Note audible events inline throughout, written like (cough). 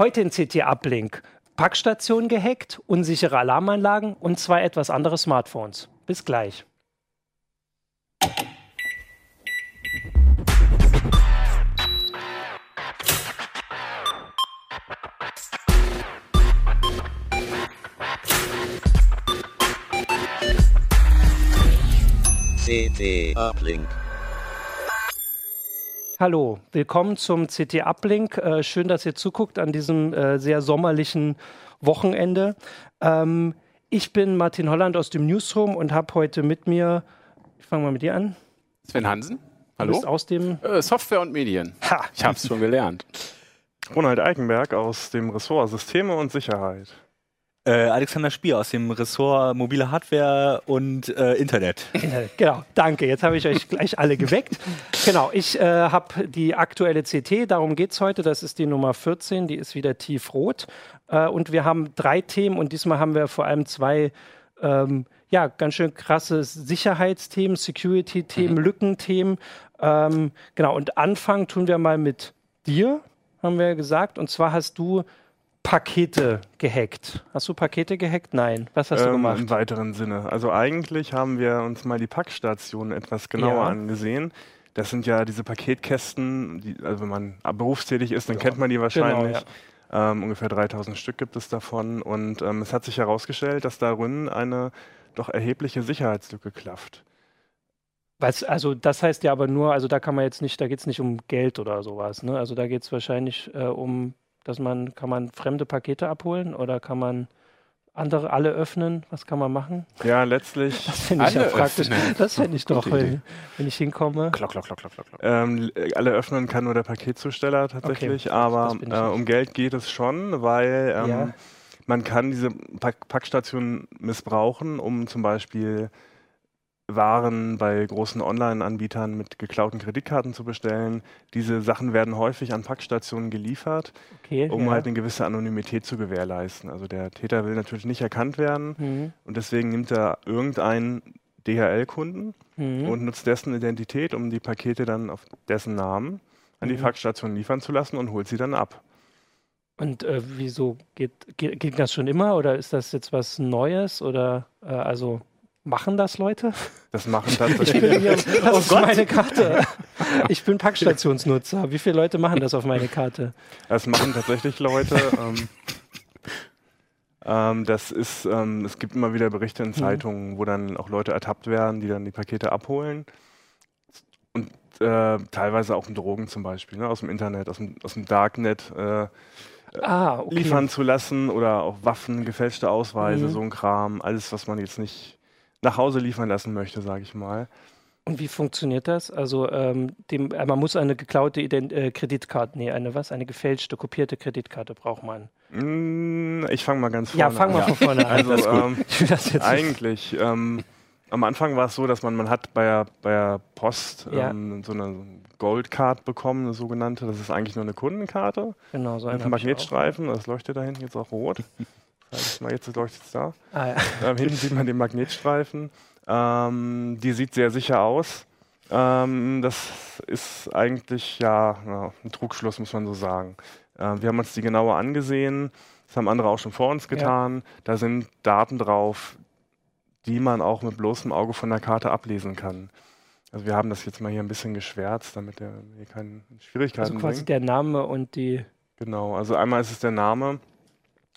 Heute in CT Uplink. Packstationen gehackt, unsichere Alarmanlagen und zwei etwas andere Smartphones. Bis gleich. CT Uplink. Hallo, willkommen zum CT Uplink. Äh, schön, dass ihr zuguckt an diesem äh, sehr sommerlichen Wochenende. Ähm, ich bin Martin Holland aus dem Newsroom und habe heute mit mir, ich fange mal mit dir an. Sven Hansen. Du Hallo. bist aus dem Äh, Software und Medien. Ha. Ich habe es schon gelernt. Ronald Eikenberg aus dem Ressort Systeme und Sicherheit. Äh, Alexander Spier aus dem Ressort mobile Hardware und äh, Internet. (laughs) Genau, danke. Jetzt habe ich euch gleich alle geweckt. Genau, ich äh, habe die aktuelle CT, darum geht es heute. Das ist die Nummer 14, die ist wieder tiefrot. Äh, und wir haben drei Themen und diesmal haben wir vor allem zwei ähm, ja, ganz schön krasse Sicherheitsthemen, Security-Themen, Lückenthemen. Ähm, genau, und anfangen tun wir mal mit dir, haben wir gesagt. Und zwar hast du Pakete gehackt. Hast du Pakete gehackt? Nein. Was hast du Ähm, gemacht? Im weiteren Sinne. Also eigentlich haben wir uns mal die Packstationen etwas genauer Ja. angesehen. Das sind ja diese Paketkästen, die, also wenn man berufstätig ist, dann kennt man die wahrscheinlich. Genau, ähm, ungefähr 3000 Stück gibt es davon. Und ähm, es hat sich herausgestellt, dass darin eine doch erhebliche Sicherheitslücke klafft. Was, also das heißt ja aber nur, also da kann man jetzt nicht, da geht es nicht um Geld oder sowas, ne? Also da geht es wahrscheinlich äh, um, dass man, kann man fremde Pakete abholen oder kann man andere alle öffnen? Was kann man machen? Ja, letztlich (laughs) Das finde ich ja Alle praktisch. öffnen. Das fände ich doch, wenn, wenn ich hinkomme. Klock, klock, klock, klock, klock. Ähm, alle öffnen kann nur der Paketzusteller tatsächlich, aber bin ich äh, um Geld geht es schon, weil ähm, Ja. man kann diese Pack Packstationen missbrauchen, um zum Beispiel Waren bei großen Online-Anbietern mit geklauten Kreditkarten zu bestellen. Diese Sachen werden häufig an Packstationen geliefert, Okay. um ja. halt eine gewisse Anonymität zu gewährleisten. Also der Täter will natürlich nicht erkannt werden Mhm. und deswegen nimmt er irgendeinen DHL-Kunden Mhm. und nutzt dessen Identität, um die Pakete dann auf dessen Namen an die Mhm. Packstation liefern zu lassen und holt sie dann ab. Und äh, wieso geht, geht, ging das schon immer oder ist das jetzt was Neues oder äh, also machen das Leute? Das machen (laughs) Ich tatsächlich. bin hier, das (laughs) ist meine Karte. Ich bin Packstationsnutzer. Wie viele Leute machen das auf meine Karte? Das machen tatsächlich Leute. Ähm, ähm, das ist, ähm, es gibt immer wieder Berichte in Zeitungen, wo dann auch Leute ertappt werden, die dann die Pakete abholen. Und äh, teilweise auch um Drogen zum Beispiel, ne, aus dem Internet, aus dem, aus dem Darknet äh, Ah, okay. liefern zu lassen oder auch Waffen, gefälschte Ausweise, Mhm. so ein Kram, alles, was man jetzt nicht nach Hause liefern lassen möchte, sage ich mal. Und wie funktioniert das? Also ähm, dem, äh, man muss eine geklaute Ident äh, Kreditkarte, nee, eine was? Eine gefälschte, kopierte Kreditkarte braucht man. Mm, Ich fange mal ganz vorne Ja, fang mal an. von vorne an. Also ähm, eigentlich, ähm, am Anfang war es so, dass man, man hat bei der, bei der Post Ja. ähm, so eine Goldcard bekommen, eine sogenannte. Das ist eigentlich nur eine Kundenkarte Genau, so mit hab ich Magnetstreifen. Das leuchtet da hinten jetzt auch rot. Ich mal, jetzt leuchtet es da. Ah, ja. (laughs) Ähm, hinten sieht man den Magnetstreifen. Ähm, die sieht sehr sicher aus. Ähm, das ist eigentlich ja, ja ein Trugschluss, muss man so sagen. Ähm, wir haben uns die genauer angesehen. Das haben andere auch schon vor uns getan. Da sind Daten drauf, die man auch mit bloßem Auge von der Karte ablesen kann. Also wir haben das jetzt mal hier ein bisschen geschwärzt, damit der hier keine Schwierigkeiten Also quasi bringt. der Name und die. Genau, also einmal ist es der Name,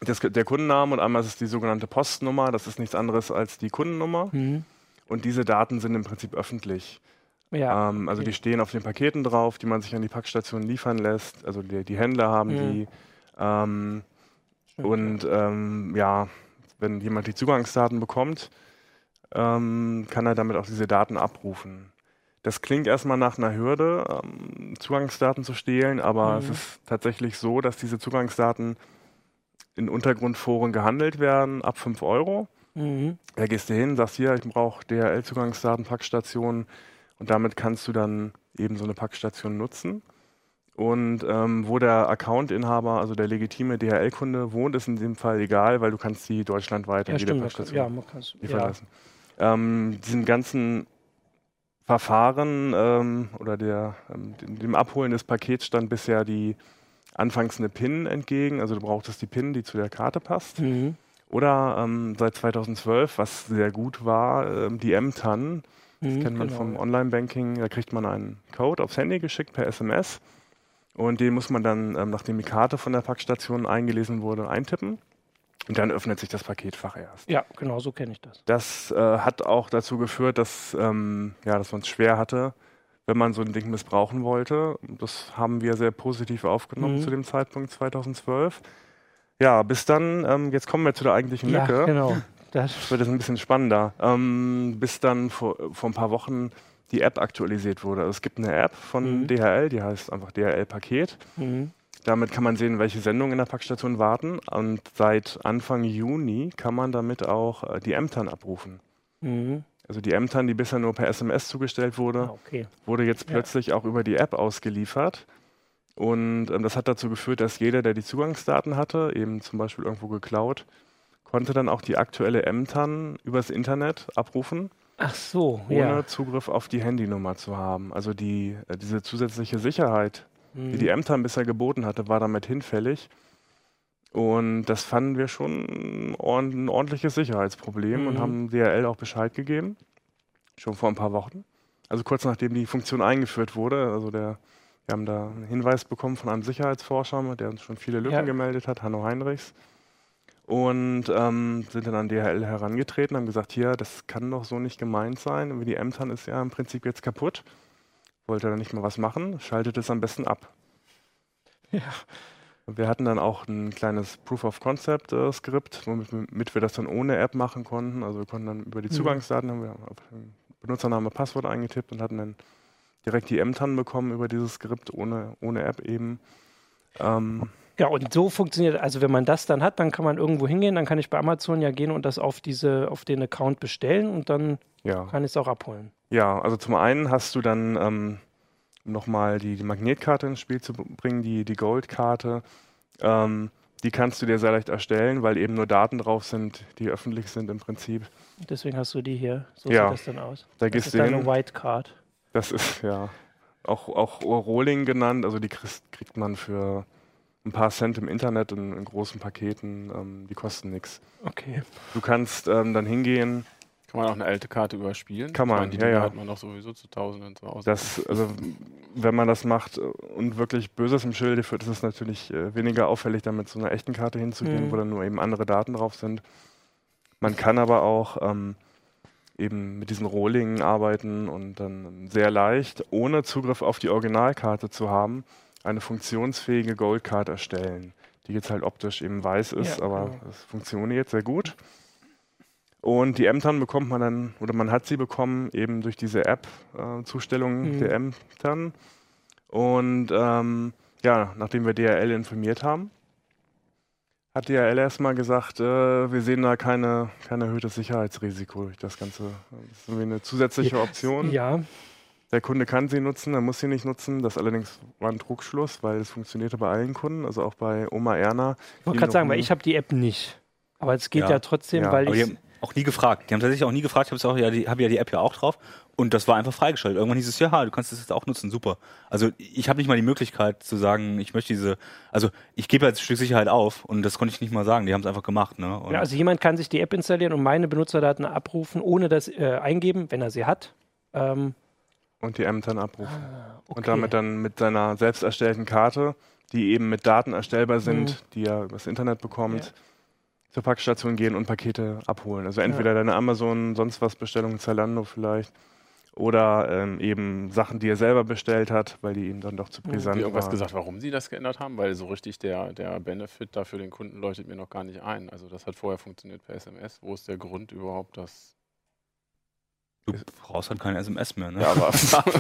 das, der Kundenname und einmal ist es die sogenannte Postnummer. Das ist nichts anderes als die Kundennummer. Hm. Und diese Daten sind im Prinzip öffentlich. Ja. ähm, also okay. die stehen auf den Paketen drauf, die man sich an die Packstation liefern lässt. Also die, die Händler haben Mhm. die. Ähm, Stimmt, und ähm, ja, wenn jemand die Zugangsdaten bekommt, ähm, kann er damit auch diese Daten abrufen. Das klingt erstmal nach einer Hürde, ähm, Zugangsdaten zu stehlen, aber es Mhm. ist tatsächlich so, dass diese Zugangsdaten in Untergrundforen gehandelt werden, ab 5 Euro. Mhm. Da gehst du hin, sagst hier, ich brauche DHL-Zugangsdaten, Packstation und damit kannst du dann eben so eine Packstation nutzen. Und ähm, wo der Accountinhaber, also der legitime DHL-Kunde wohnt, ist in dem Fall egal, weil du kannst die deutschlandweit Ja, an jede stimmt. das- Packstation Ja, man kann's, liefern ja. lassen. Ähm, diesem ganzen Verfahren ähm, oder der, ähm, dem- dem Abholen des Pakets stand bisher die anfangs eine PIN entgegen, also du brauchtest die PIN, die zu der Karte passt. Mhm. Oder ähm, seit 2012, was sehr gut war, ähm, die M-TAN. Das Mhm, kennt man genau, vom. Online-Banking. Da kriegt man einen Code aufs Handy geschickt per SMS. Und den muss man dann, ähm, nachdem die Karte von der Packstation eingelesen wurde, eintippen. Und dann öffnet sich das Paketfach erst. Ja, genau so kenne ich das. Das äh, hat auch dazu geführt, dass, ähm, ja, dass man es schwer hatte, wenn man so ein Ding missbrauchen wollte. Das haben wir sehr positiv aufgenommen Mhm. zu dem Zeitpunkt 2012. Ja, bis dann, ähm, jetzt kommen wir zu der eigentlichen Ja, Lücke. genau. Das, wird jetzt ein bisschen spannender. Ähm, bis dann vor, vor ein paar Wochen die App aktualisiert wurde. Also es gibt eine App von Mhm. DHL, die heißt einfach DHL-Paket. mhm. Damit kann man sehen, welche Sendungen in der Packstation warten. Und seit Anfang Juni kann man damit auch äh, die M-TAN abrufen. Mhm. Also die M-TAN, die bisher nur per SMS zugestellt wurde, Ah, okay. wurde jetzt Ja. plötzlich auch über die App ausgeliefert. Und ähm, das hat dazu geführt, dass jeder, der die Zugangsdaten hatte, eben zum Beispiel irgendwo geklaut, konnte dann auch die aktuelle M-TAN übers Internet abrufen, Ach so, ohne ja. Zugriff auf die Handynummer zu haben. Also die, äh, diese zusätzliche Sicherheit, die Mhm. die M-TAN bisher geboten hatte, war damit hinfällig. Und das fanden wir schon ein ordentliches Sicherheitsproblem und Mhm. haben DRL auch Bescheid gegeben. Schon vor ein paar Wochen. Also kurz nachdem die Funktion eingeführt wurde. Also der, wir haben da einen Hinweis bekommen von einem Sicherheitsforscher, der uns schon viele Lücken Ja. gemeldet hat, Hanno Heinrichs. Und ähm, sind dann an DHL herangetreten, haben gesagt, hier, das kann doch so nicht gemeint sein. Und Die M-TAN ist ja im Prinzip jetzt kaputt. Wollte da nicht mehr was machen, schaltet es am besten ab. Ja. Wir hatten dann auch ein kleines Proof of Concept äh, Skript, womit wir das dann ohne App machen konnten. Also wir konnten dann über die Mhm. Zugangsdaten haben wir Benutzername, Passwort eingetippt und hatten dann direkt die M-TAN bekommen über dieses Skript ohne, ohne App eben. Ähm, Ja, und so funktioniert, also wenn man das dann hat, dann kann man irgendwo hingehen, dann kann ich bei Amazon ja gehen und das auf diese, auf den Account bestellen und dann ja. kann ich es auch abholen. ja, also zum einen hast du dann ähm, nochmal die, die Magnetkarte ins Spiel zu bringen, die, die Goldkarte. Ähm, die kannst du dir sehr leicht erstellen, weil eben nur Daten drauf sind, die öffentlich sind im Prinzip. Deswegen hast du die hier. So Ja. sieht das dann aus. Da Das ist deine. White Card. Das ist ja auch, auch Rolling genannt. Also die kriegt man für ein paar Cent im Internet in, in großen Paketen. Ähm, die kosten nichts. Okay. Du kannst ähm, dann hingehen. Kann man auch eine alte Karte überspielen? Kann man, meine, die ja, ja. hat man doch sowieso zu Tausenden zu Hause. Das, also, wenn man das macht und wirklich Böses im Schilde führt, ist es natürlich äh, weniger auffällig, damit so einer echten Karte hinzugehen, Mhm. wo dann nur eben andere Daten drauf sind. Man kann aber auch ähm, eben mit diesen Rohlingen arbeiten und dann sehr leicht, ohne Zugriff auf die Originalkarte zu haben, eine funktionsfähige Goldcard erstellen, die jetzt halt optisch eben weiß ist, Ja, aber genau. es funktioniert sehr gut. Und die M-TAN bekommt man dann, oder man hat sie bekommen, eben durch diese App-Zustellung Mhm. der M-TAN. Und ähm, ja, nachdem wir DHL informiert haben, hat DHL erstmal gesagt, äh, wir sehen da keine, kein erhöhtes Sicherheitsrisiko durch das Ganze. Das ist irgendwie eine zusätzliche Option. Ja, Der Kunde kann sie nutzen, er muss sie nicht nutzen. Das allerdings war ein Druckschluss, weil es funktionierte bei allen Kunden, also auch bei Oma Erna. ich wollte gerade sagen, weil ich habe die App nicht. Aber es geht ja, Ja. trotzdem, Ja, weil ich. Auch nie gefragt. Die haben tatsächlich auch nie gefragt. Ich habe ja, die, hab ja die App ja auch drauf. Und das war einfach freigeschaltet. Irgendwann hieß es, ja, du kannst das jetzt auch nutzen. Super. Also ich habe nicht mal die Möglichkeit zu sagen, ich möchte diese, also ich gebe jetzt ein Stück Sicherheit auf und das konnte ich nicht mal sagen. Die haben es einfach gemacht. Ne? Ja, also jemand kann sich die App installieren und meine Benutzerdaten abrufen, ohne das äh, eingeben, wenn er sie hat. Ähm, Und die M-TAN abrufen. okay. Und damit dann mit seiner selbst erstellten Karte, die eben mit Daten erstellbar sind, Mhm. die er übers Internet bekommt, Ja. Zur Packstation gehen und Pakete abholen. Also entweder deine Amazon, sonst was Bestellung, Zalando vielleicht. Oder ähm, eben Sachen, die er selber bestellt hat, weil die ihm dann doch zu Mhm. brisant Haben die irgendwas waren. gesagt, warum sie das geändert haben? Weil so richtig der, der Benefit da für den Kunden leuchtet mir noch gar nicht ein. Also das hat vorher funktioniert per SMS. Wo ist der Grund überhaupt, dass... du brauchst halt keine SMS mehr. Ne? Ja, aber (laughs)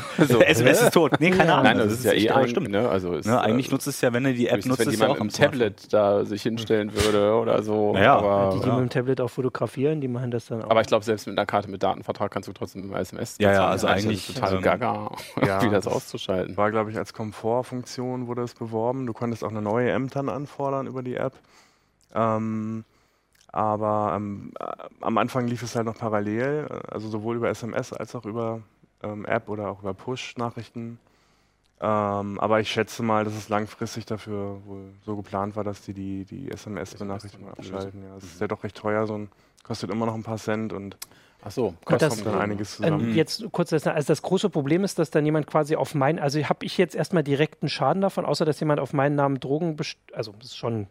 (laughs) also, SMS ist tot. Nee, keine Ja. Ahnung. Nein, das ist ja eh ein, stimmt. ne? Also ist, Ne, eigentlich äh, nutzt es ja, wenn du die App nutzt, wenn ist ja jemand auch am im Tablet da sich hinstellen würde oder so. Naja, aber, die, die ja. mit dem Tablet auch fotografieren, die machen das dann auch. aber ich glaube, selbst mit einer Karte mit Datenvertrag kannst du trotzdem immer SMS Ja, ja, also Eigentlich eigentlich, ist es total ähm, gaga, (laughs) ja, wie das das- auszuschalten. War, glaube ich, als Komfortfunktion wurde es beworben. Du konntest auch eine neue M-TAN anfordern über die App. Ähm, aber ähm, äh, am Anfang lief es halt noch parallel, äh, also sowohl über SMS als auch über ähm, App oder auch über Push-Nachrichten. Ähm, aber ich schätze mal, dass es langfristig dafür wohl so geplant war, dass die die, die SMS-Benachrichtigung abschalten. Ja, es ist ja doch recht teuer, so ein kostet immer noch ein paar Cent und Ach so, kostet das- dann einiges zusammen. Ähm, jetzt kurz, das, also das große Problem ist, dass dann jemand quasi auf mein, also habe ich jetzt erstmal direkten Schaden davon, außer dass jemand auf meinen Namen Drogen also das ist schon,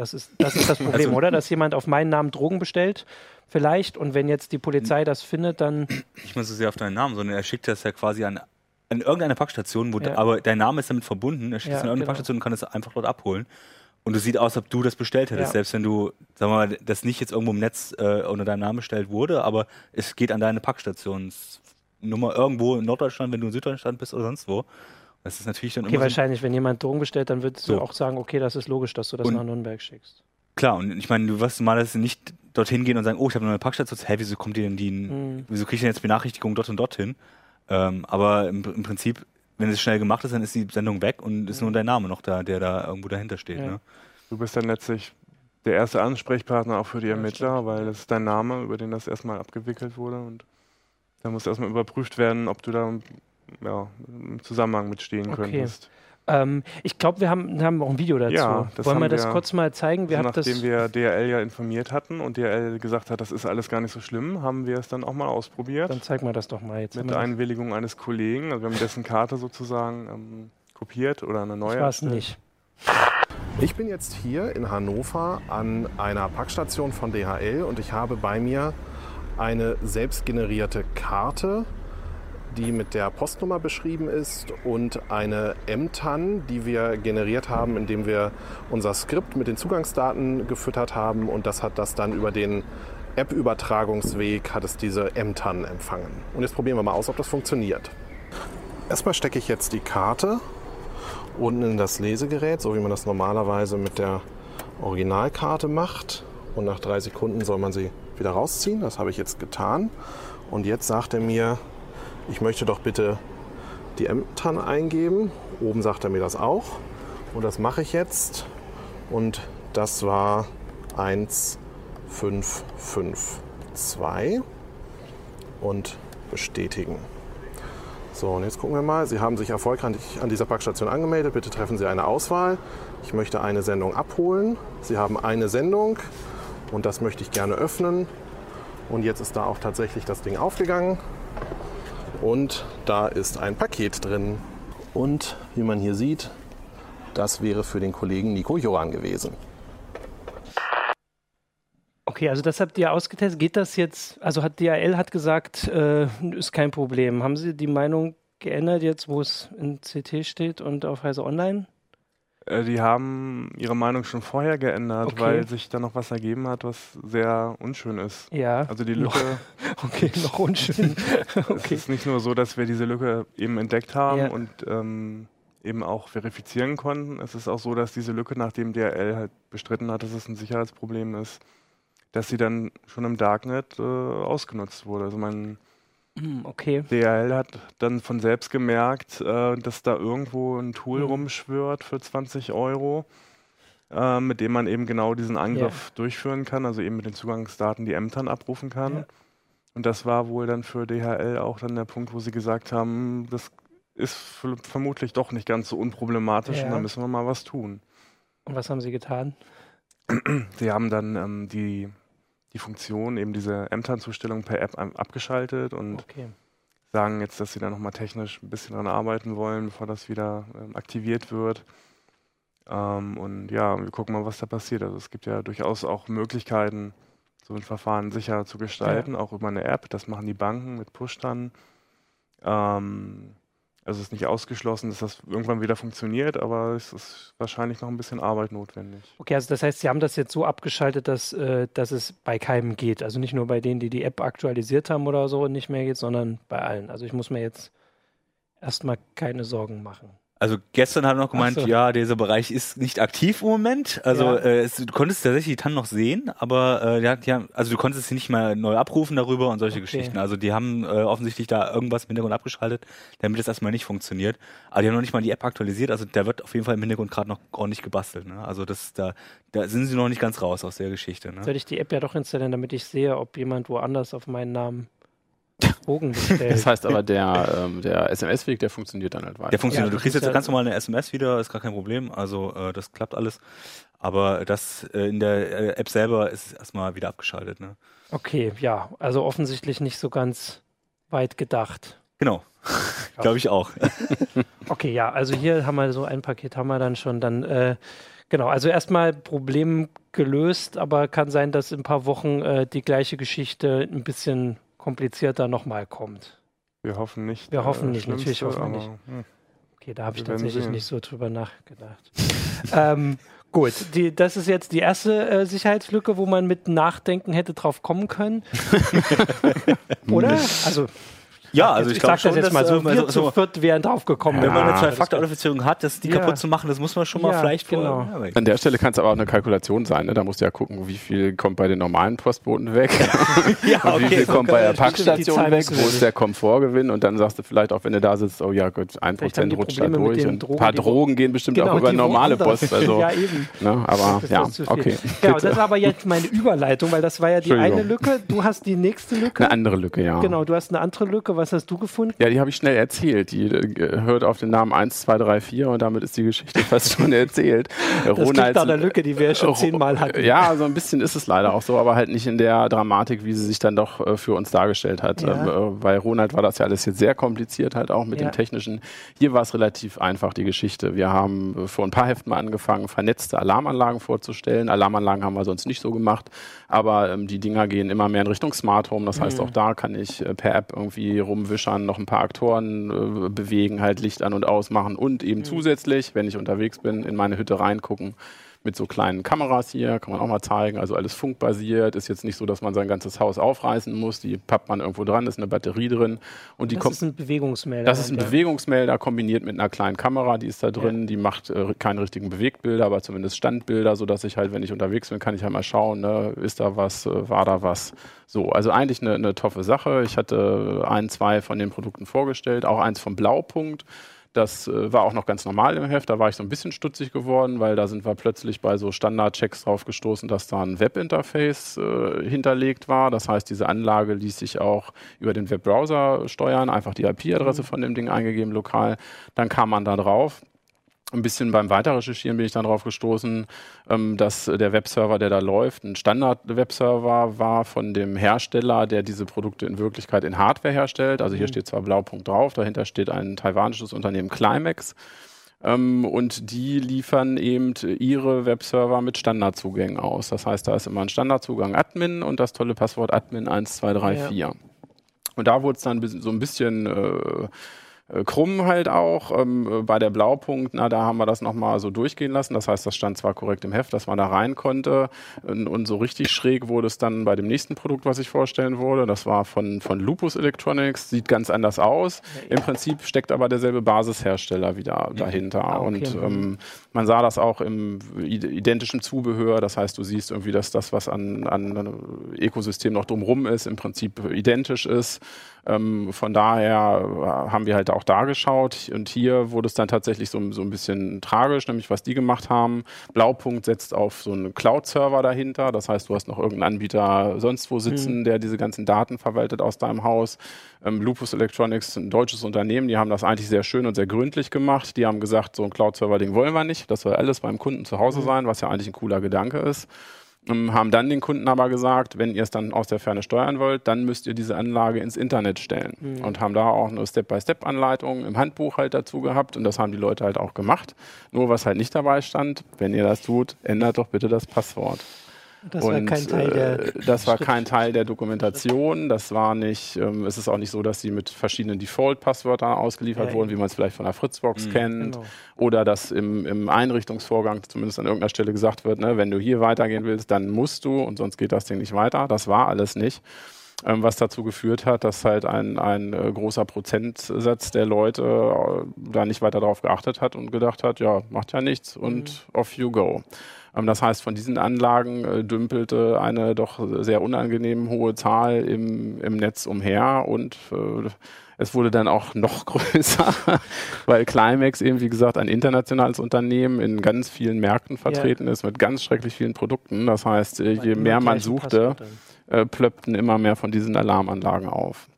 das ist das, ist das (laughs) Problem, Also- oder? Dass jemand auf meinen Namen Drogen bestellt, vielleicht, und wenn jetzt die Polizei das findet, dann, Nicht mal so sehr auf deinen Namen, sondern er schickt das ja quasi an, an irgendeine Packstation, wo Ja. aber dein Name ist damit verbunden. Er schickt Ja, es an irgendeine genau. Packstation und kann es einfach dort abholen. Und es sieht aus, als ob du das bestellt hättest, Ja. selbst wenn du, sagen wir mal, das nicht jetzt irgendwo im Netz äh, unter deinem Namen bestellt wurde, aber es geht an deine Packstationsnummer irgendwo in Norddeutschland, wenn du in Süddeutschland bist oder sonst wo. Das ist natürlich dann okay, immer so, wahrscheinlich, wenn jemand Drogen bestellt, dann würdest du So. auch sagen, okay, das ist logisch, dass du das Und- nach Nürnberg schickst. klar. Und ich meine, du wirst mal das nicht dorthin gehen und sagen, oh, ich habe eine Packstation. Hä, wieso kommt die denn die, Mhm. wieso kriege ich denn jetzt Benachrichtigung dort und dorthin? Ähm, aber im, im Prinzip, wenn es schnell gemacht ist, dann ist die Sendung weg und ist nur dein Name noch da, der da irgendwo dahinter steht. Ja. Ne? Du bist dann letztlich der erste Ansprechpartner auch für die Ja, Ermittler, stimmt. weil das ist dein Name, über den das erstmal abgewickelt wurde. Und da muss erstmal überprüft werden, ob du da ja, im Zusammenhang mitstehen Okay. könntest. Ähm, ich glaube, wir haben, haben auch ein Video dazu. Ja, das Wollen wir das wir- kurz mal zeigen? Wir Also haben das, nachdem wir DRL ja informiert hatten und DRL gesagt hat, das ist alles gar nicht so schlimm, haben wir es dann auch mal ausprobiert. dann zeigen wir das doch mal jetzt. mit Einwilligung eines Kollegen. Also wir haben dessen Karte sozusagen ähm, kopiert oder eine neue. Ich erstellt. nicht. Ich bin jetzt hier in Hannover an einer Packstation von DHL und ich habe bei mir eine selbstgenerierte Karte, die mit der Postnummer beschrieben ist und eine MTAN, die wir generiert haben, indem wir unser Skript mit den Zugangsdaten gefüttert haben und das hat das dann über den App-Übertragungsweg hat es diese MTAN empfangen. Und jetzt probieren wir mal aus, ob das funktioniert. Erstmal stecke ich jetzt die Karte unten in das Lesegerät, so wie man das normalerweise mit der Originalkarte macht. Und nach drei Sekunden soll man sie wieder rausziehen. Das habe ich jetzt getan. Und jetzt sagt er mir, ich möchte doch bitte die MTAN eingeben. Oben sagt er mir das auch. Und das mache ich jetzt. Und das war 1552. Und bestätigen. So, und jetzt gucken wir mal. Sie haben sich erfolgreich an dieser Packstation angemeldet. Bitte treffen Sie eine Auswahl. Ich möchte eine Sendung abholen. Sie haben eine Sendung und das möchte ich gerne öffnen. Und jetzt ist da auch tatsächlich das Ding aufgegangen. Und da ist ein Paket drin. Und wie man hier sieht, das wäre für den Kollegen Nico Johann gewesen. Okay, also das habt ihr ausgetestet. Geht das jetzt? Also hat DHL hat gesagt, äh, ist kein Problem. Haben Sie die Meinung geändert jetzt, wo es in CT steht und auf Heise Online? Äh, die haben ihre Meinung schon vorher geändert, Okay. weil sich da noch was ergeben hat, was sehr unschön ist. Ja. Also die Lücke, (laughs) Okay, noch unschön. (laughs) es (laughs) okay. ist nicht nur so, dass wir diese Lücke eben entdeckt haben Ja. und ähm, eben auch verifizieren konnten. Es ist auch so, dass diese Lücke, nachdem DRL halt bestritten hat, dass es ein Sicherheitsproblem ist, dass sie dann schon im Darknet äh, ausgenutzt wurde. Also mein Hm, Okay. DRL hat dann von selbst gemerkt, äh, dass da irgendwo ein Tool Mhm. rumschwirrt für 20 Euro, äh, mit dem man eben genau diesen Angriff durchführen kann, also eben mit den Zugangsdaten die Ämtern abrufen kann. Ja. Und das war wohl dann für DHL auch dann der Punkt, wo sie gesagt haben, das ist vermutlich doch nicht ganz so unproblematisch Ja. und da müssen wir mal was tun. Und was haben Sie getan? Sie haben dann ähm, die, die Funktion, eben diese Ämternzustellung per App abgeschaltet und Okay. sagen jetzt, dass sie da nochmal technisch ein bisschen dran arbeiten wollen, bevor das wieder ähm, aktiviert wird. Ähm, und ja, wir gucken mal, was da passiert. Also es gibt ja durchaus auch Möglichkeiten, so ein Verfahren sicher zu gestalten, auch über eine App. Das machen die Banken mit Push dann. Ähm, also es ist nicht ausgeschlossen, dass das irgendwann wieder funktioniert, aber es ist wahrscheinlich noch ein bisschen Arbeit notwendig. Okay, also das heißt, Sie haben das jetzt so abgeschaltet, dass, äh, dass es bei keinem geht. Also nicht nur bei denen, die die App aktualisiert haben oder so und nicht mehr geht, sondern bei allen. Also ich muss mir jetzt erstmal keine Sorgen machen. Also gestern hat er noch gemeint, so. ja, dieser Bereich ist nicht aktiv im Moment. Also Ja. äh, es, du konntest tatsächlich die TAN noch sehen, aber äh, hat- die haben, also du konntest sie nicht mehr neu abrufen darüber und solche Okay. Geschichten. Also die haben äh, offensichtlich da irgendwas im Hintergrund abgeschaltet, damit es erstmal nicht funktioniert. Aber die haben noch nicht mal die App aktualisiert, also da wird auf jeden Fall im Hintergrund gerade noch ordentlich gebastelt. Ne? Also das da, da sind sie noch nicht ganz raus aus der Geschichte. Ne? Soll ich die App ja doch installieren, damit ich sehe, ob jemand woanders auf meinen Namen Drogen (laughs) bestellt. Das heißt aber, der, ähm, der SMS-Weg, der funktioniert dann halt weiter. Der funktioniert. Ja, du kriegst jetzt ja- ganz normal eine SMS wieder, ist gar kein Problem. Also äh, das klappt alles. Aber das äh, in der äh, App selber ist erstmal wieder abgeschaltet. Ne? Okay, ja, also offensichtlich nicht so ganz weit gedacht. Genau. (laughs) Glaube ich auch. (laughs) Okay, ja, also hier haben wir so ein Paket haben wir dann schon. Dann äh, genau, also erstmal Problem gelöst, aber kann sein, dass in ein paar Wochen äh, die gleiche Geschichte ein bisschen komplizierter nochmal kommt. Wir hoffen nicht. Wir hoffen nicht, natürlich hoffen wir nicht. hm. Okay, da habe ich tatsächlich sehen. nicht so drüber nachgedacht. (laughs) ähm, gut, die, das ist jetzt die erste äh, Sicherheitslücke, wo man mit Nachdenken hätte drauf kommen können. (laughs) Oder? Also, Ja, also ich, ich glaube sag das schon, jetzt dass mal so, wir also, zu so, viert wären drauf gekommen. wenn man eine Ja. Zwei-Faktor-Authentifizierung hat, das die Ja. kaputt zu machen, das muss man schon mal Ja, vielleicht genau. vorher- Ja, An der Stelle kann es aber auch eine Kalkulation sein. Ne? Da musst du ja gucken, wie viel kommt bei den normalen Postboten weg (laughs) ja, (laughs) und wie viel so kommt bei der Packstation weg, wo ist der Komfortgewinn und dann sagst du vielleicht auch, wenn du da sitzt, oh ja gut, ein Prozent rutscht da durch und ein paar Drogen gehen bestimmt Genau, auch über normale Post. Also, (laughs) ja, eben. ne? Aber Das ja, okay. Genau, das ist aber jetzt meine Überleitung, weil das war ja die eine. Lücke. Du hast die nächste Lücke. Eine andere Lücke, ja. Genau, du hast eine andere Lücke. Was hast du gefunden? Ja, die habe ich schnell erzählt. Die äh, hört auf den Namen 1, 2, 3, 4 und damit ist die Geschichte (laughs) fast schon erzählt. Das klingt nach einer Lücke, die wir ja schon zehnmal hatten. Ja, so ein bisschen ist es leider auch so, aber halt nicht in der Dramatik, wie sie sich dann doch äh, für uns dargestellt hat. Ja. Ähm, äh, bei Ronald war das ja alles jetzt sehr kompliziert, halt auch mit Ja. dem Technischen. Hier war es relativ einfach, die Geschichte. Wir haben vor ein paar Heften mal angefangen, vernetzte Alarmanlagen vorzustellen. Alarmanlagen haben wir sonst nicht so gemacht, aber ähm, die Dinger gehen immer mehr in Richtung Smart Home. Das heißt, Mhm. auch da kann ich per App irgendwie rumwischern, noch ein paar Aktoren äh, bewegen, halt Licht an und ausmachen und Mhm. eben zusätzlich, wenn ich unterwegs bin, in meine Hütte reingucken mit so kleinen Kameras hier, kann man auch mal zeigen, also alles funkbasiert, ist jetzt nicht so, dass man sein ganzes Haus aufreißen muss, die pappt man irgendwo dran, ist eine Batterie drin und die Das ist ein Bewegungsmelder. das ist ein ja. Bewegungsmelder kombiniert mit einer kleinen Kamera, die ist da drin. Die macht äh, keine richtigen Bewegtbilder, aber zumindest Standbilder, sodass ich halt, wenn ich unterwegs bin, kann ich halt mal schauen, ne, ist da was, äh, war da was. So, also eigentlich eine, eine toffe Sache. Ich hatte ein, zwei von den Produkten vorgestellt, auch eins vom Blaupunkt. Das äh, war auch noch ganz normal im Heft. Da war ich so ein bisschen stutzig geworden, weil da sind wir plötzlich bei so Standardchecks drauf gestoßen, dass da ein Webinterface äh, hinterlegt war. Das heißt, diese Anlage ließ sich auch über den Webbrowser steuern, einfach die IP-Adresse von dem Ding eingegeben lokal. Dann kam man da drauf. Ein bisschen beim Weiterrecherchieren bin ich dann drauf gestoßen, ähm, dass der Webserver, der da läuft, ein Standard-Webserver war von dem Hersteller, der diese Produkte in Wirklichkeit in Hardware herstellt. Also hier steht zwar Blaupunkt drauf, dahinter steht ein taiwanisches Unternehmen Climax. Ähm, und die liefern eben ihre Webserver mit Standardzugängen aus. Das heißt, da ist immer ein Standardzugang Admin und das tolle Passwort Admin 1234. Und da wurde es dann so ein bisschen äh, krumm halt auch. Ähm, äh, bei der Blaupunkt, na, da haben wir das nochmal so durchgehen lassen. Das heißt, das stand zwar korrekt im Heft, dass man da rein konnte. Und, und so richtig schräg wurde es dann bei dem nächsten Produkt, was ich vorstellen wurde. Das war von, von Lupus Electronics, sieht ganz anders aus. Im Prinzip steckt aber derselbe Basishersteller wieder dahinter. Ah, okay. Und ähm, man sah das auch im id- identischen Zubehör. Das heißt, du siehst irgendwie, dass das, was an, an Ökosystem noch drumrum ist, im Prinzip identisch ist. Ähm, von daher äh, haben wir halt auch da geschaut und hier wurde es dann tatsächlich so, so ein bisschen tragisch, nämlich was die gemacht haben. Blaupunkt setzt auf so einen Cloud-Server dahinter, das heißt, du hast noch irgendeinen Anbieter sonst wo sitzen, der diese ganzen Daten verwaltet aus deinem Haus. Ähm, Lupus Electronics, ein deutsches Unternehmen, die haben das eigentlich sehr schön und sehr gründlich gemacht. Die haben gesagt, so ein Cloud-Server-Ding wollen wir nicht, das soll alles beim Kunden zu Hause sein, was ja eigentlich ein cooler Gedanke ist haben dann den Kunden aber gesagt, wenn ihr es dann aus der Ferne steuern wollt, dann müsst ihr diese Anlage ins Internet stellen. Und haben da auch eine Step-by-Step-Anleitung im Handbuch halt dazu gehabt und das haben die Leute halt auch gemacht. Nur was halt nicht dabei stand, wenn ihr das tut, ändert doch bitte das Passwort. Das war Und, kein Teil der. äh, das war kein Teil der Dokumentation. Das war nicht, ähm, es ist auch nicht so, dass sie mit verschiedenen Default-Passwörtern ausgeliefert Ja, wurden, wie man es vielleicht von der Fritzbox kennt. Genau. Oder dass im, im Einrichtungsvorgang zumindest an irgendeiner Stelle gesagt wird, ne, wenn du hier weitergehen willst, dann musst du und sonst geht das Ding nicht weiter. Das war alles nicht. Ähm, was dazu geführt hat, dass halt ein, ein äh, großer Prozentsatz der Leute äh, da nicht weiter darauf geachtet hat und gedacht hat, ja, macht ja nichts und off you go. Ähm, das heißt, von diesen Anlagen äh, dümpelte eine doch sehr unangenehm hohe Zahl im, im Netz umher und es wurde dann auch (laughs) noch größer, weil Climax eben, wie gesagt, ein internationales Unternehmen in ganz vielen Märkten vertreten ist mit ganz schrecklich vielen Produkten. Das heißt, je mehr man suchte, Passwörtern. Äh, plöppten immer mehr von diesen Alarmanlagen auf.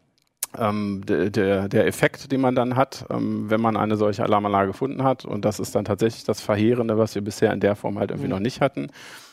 ähm, der, der, der Effekt, den man dann hat, ähm, wenn man eine solche Alarmanlage gefunden hat, und das ist dann tatsächlich das Verheerende, was wir bisher in der Form halt irgendwie Mhm. noch nicht hatten,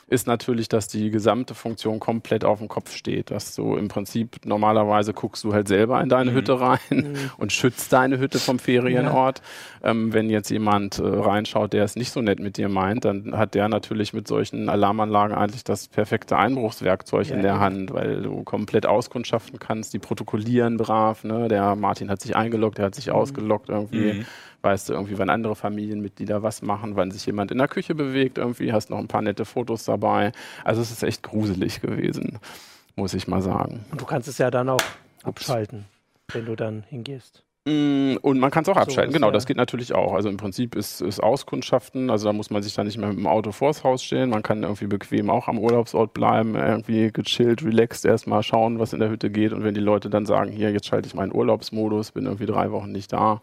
ist natürlich, dass die gesamte Funktion komplett auf dem Kopf steht. Dass du im Prinzip normalerweise guckst du halt selber in deine Mhm. Hütte rein (laughs) und schützt deine Hütte vom Ferienort. Ähm, wenn jetzt jemand äh, reinschaut, der es nicht so nett mit dir meint, dann hat der natürlich mit solchen Alarmanlagen eigentlich das perfekte Einbruchswerkzeug Ja, in der eben. Hand, weil du komplett auskundschaften kannst, die protokollieren brav. Ne? Der Martin hat sich eingeloggt, der hat sich ausgeloggt irgendwie. Weißt du irgendwie, wann andere Familienmitglieder was machen, wann sich jemand in der Küche bewegt, irgendwie hast noch ein paar nette Fotos dabei. Also es ist echt gruselig gewesen, muss ich mal sagen. Und du kannst es ja dann auch abschalten, wenn du dann hingehst. Mm, Und man kann es auch So abschalten, ist genau, ja- das geht natürlich auch. Also im Prinzip ist, ist Auskundschaften, also da muss man sich dann nicht mehr mit dem Auto vors Haus stehen, man kann irgendwie bequem auch am Urlaubsort bleiben, irgendwie gechillt, relaxed erstmal schauen, was in der Hütte geht und wenn die Leute dann sagen, hier, jetzt schalte ich meinen Urlaubsmodus, bin irgendwie drei Wochen nicht da,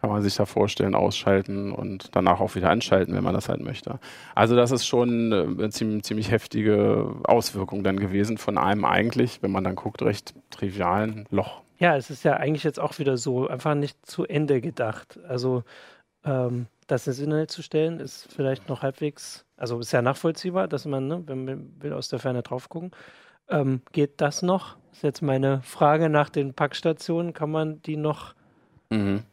kann man sich da vorstellen, ausschalten und danach auch wieder anschalten, wenn man das halt möchte. Also das ist schon äh, eine ziemlich, ziemlich heftige Auswirkung dann gewesen von einem eigentlich, wenn man dann guckt, recht trivialen Loch. Ja, es ist ja eigentlich jetzt auch wieder so einfach nicht zu Ende gedacht. Also ähm, das ins Internet zu stellen, ist vielleicht noch halbwegs, also ist ja nachvollziehbar, dass man, ne, wenn man will, aus der Ferne drauf gucken. Ähm, geht das noch? Ist jetzt meine Frage nach den Packstationen. Kann man die noch? Mhm.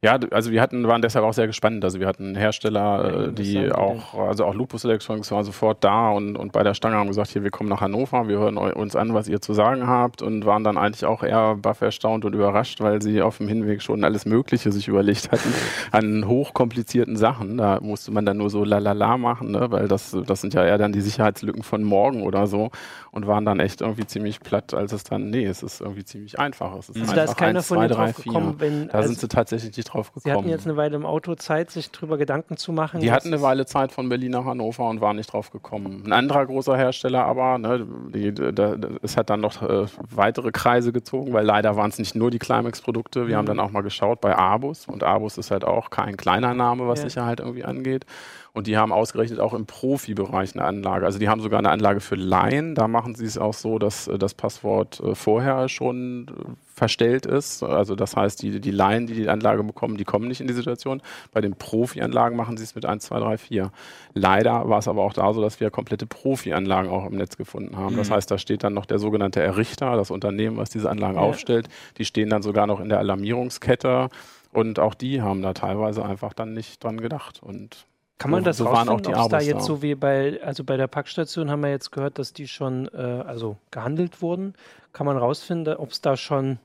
Ja, also wir hatten, waren deshalb auch sehr gespannt. Also wir hatten Hersteller, äh, die auch, also auch Lupus Electronics war sofort da und, und bei der Stange haben gesagt, hier, wir kommen nach Hannover, wir hören uns an, was ihr zu sagen habt und waren dann eigentlich auch eher baff erstaunt und überrascht, weil sie auf dem Hinweg schon alles Mögliche sich überlegt hatten (laughs) an hochkomplizierten Sachen. Da musste man dann nur so lalala machen, ne? weil das, das sind ja eher dann die Sicherheitslücken von morgen oder so und waren dann echt irgendwie ziemlich platt, als es dann, nee, es ist irgendwie ziemlich einfach. Es ist Also einfach da ist keiner eins, von zwei, dir drei, drauf gekommen, vier. wenn Da also, sind sie tatsächlich nicht drauf gekommen. Sie hatten jetzt eine Weile im Auto Zeit, sich drüber Gedanken zu machen. die hatten eine Weile Zeit von Berlin nach Hannover und waren nicht drauf gekommen. Ein anderer großer Hersteller aber, ne, die, da, es hat dann noch äh, weitere Kreise gezogen, weil leider waren es nicht nur die Climax-Produkte. Wir haben Mhm. dann auch mal geschaut bei Abus und Abus ist halt auch kein kleiner Name, was Ja. Sicherheit irgendwie angeht. Und die haben ausgerechnet auch im Profibereich eine Anlage. Also die haben sogar eine Anlage für Laien. Da machen sie es auch so, dass äh, das Passwort äh, vorher schon äh, verstellt ist. Also das heißt, die, die Laien, die die Anlage bekommen, die kommen nicht in die Situation. Bei den Profi-Anlagen machen sie es mit 1, 2, 3, 4. Leider war es aber auch da so, dass wir komplette Profi-Anlagen auch im Netz gefunden haben. Das Mhm. heißt, da steht dann noch der sogenannte Errichter, das Unternehmen, was diese Anlagen Ja. aufstellt. Die stehen dann sogar noch in der Alarmierungskette. Und auch die haben da teilweise einfach dann nicht dran gedacht. Und Kann man das so waren auch rausfinden, die ob es da Abos jetzt da. so wie bei, also bei der Packstation haben wir jetzt gehört, dass die schon, äh, also gehandelt wurden. Kann man rausfinden, ob es da schon,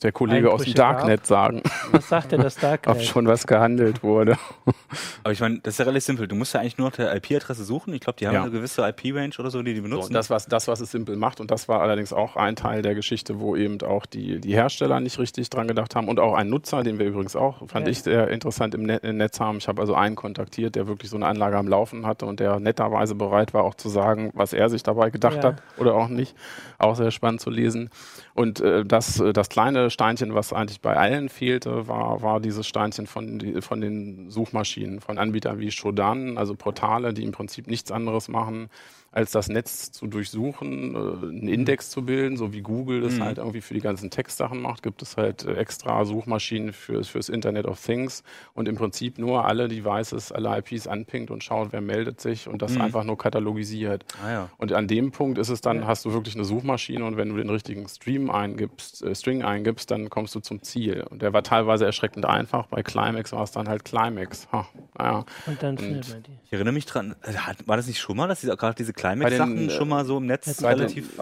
der Kollege aus dem Einbrüche gab. Darknet sagen, was sagt denn das (laughs) ob Darknet? schon was gehandelt wurde. (laughs) Aber ich meine, das ist ja relativ simpel. Du musst ja eigentlich nur nach der IP-Adresse suchen. Ich glaube, die haben Ja. eine gewisse IP-Range oder so, die die So, benutzen. das, was, das, was es simpel macht, und das war allerdings auch ein Teil der Geschichte, wo eben auch die, die Hersteller nicht richtig dran gedacht haben und auch ein Nutzer, den wir übrigens auch, fand Ja. ich sehr interessant im, Net, im Netz haben. Ich habe also einen kontaktiert, der wirklich so eine Anlage am Laufen hatte und der netterweise bereit war, auch zu sagen, was er sich dabei gedacht Ja. hat oder auch nicht. Auch sehr spannend zu lesen. Und äh, das, äh, das kleine Steinchen, was eigentlich bei allen fehlte, war, war dieses Steinchen von, von den Suchmaschinen, von Anbietern wie Shodan, also Portale, die im Prinzip nichts anderes machen, als das Netz zu durchsuchen, äh, einen Index zu bilden, so wie Google das Mhm. halt irgendwie für die ganzen Textsachen macht, gibt es halt äh, extra Suchmaschinen für, fürs Internet of Things und im Prinzip nur alle Devices, alle IPs anpingt und schaut, wer meldet sich und das Mhm. einfach nur katalogisiert. ah, ja. Und an dem Punkt ist es dann, Ja. hast du wirklich eine Suchmaschine und wenn du den richtigen Stream eingibst, äh, String eingibst, dann kommst du zum Ziel. Und der war teilweise erschreckend einfach. Bei Climax war es dann halt Climax. Ha, ja. Und dann Und- findet man die. Ich erinnere mich dran, äh, war das nicht schon mal, dass diese, gerade diese Climax-Sachen den, äh, schon mal so im Netz relativ.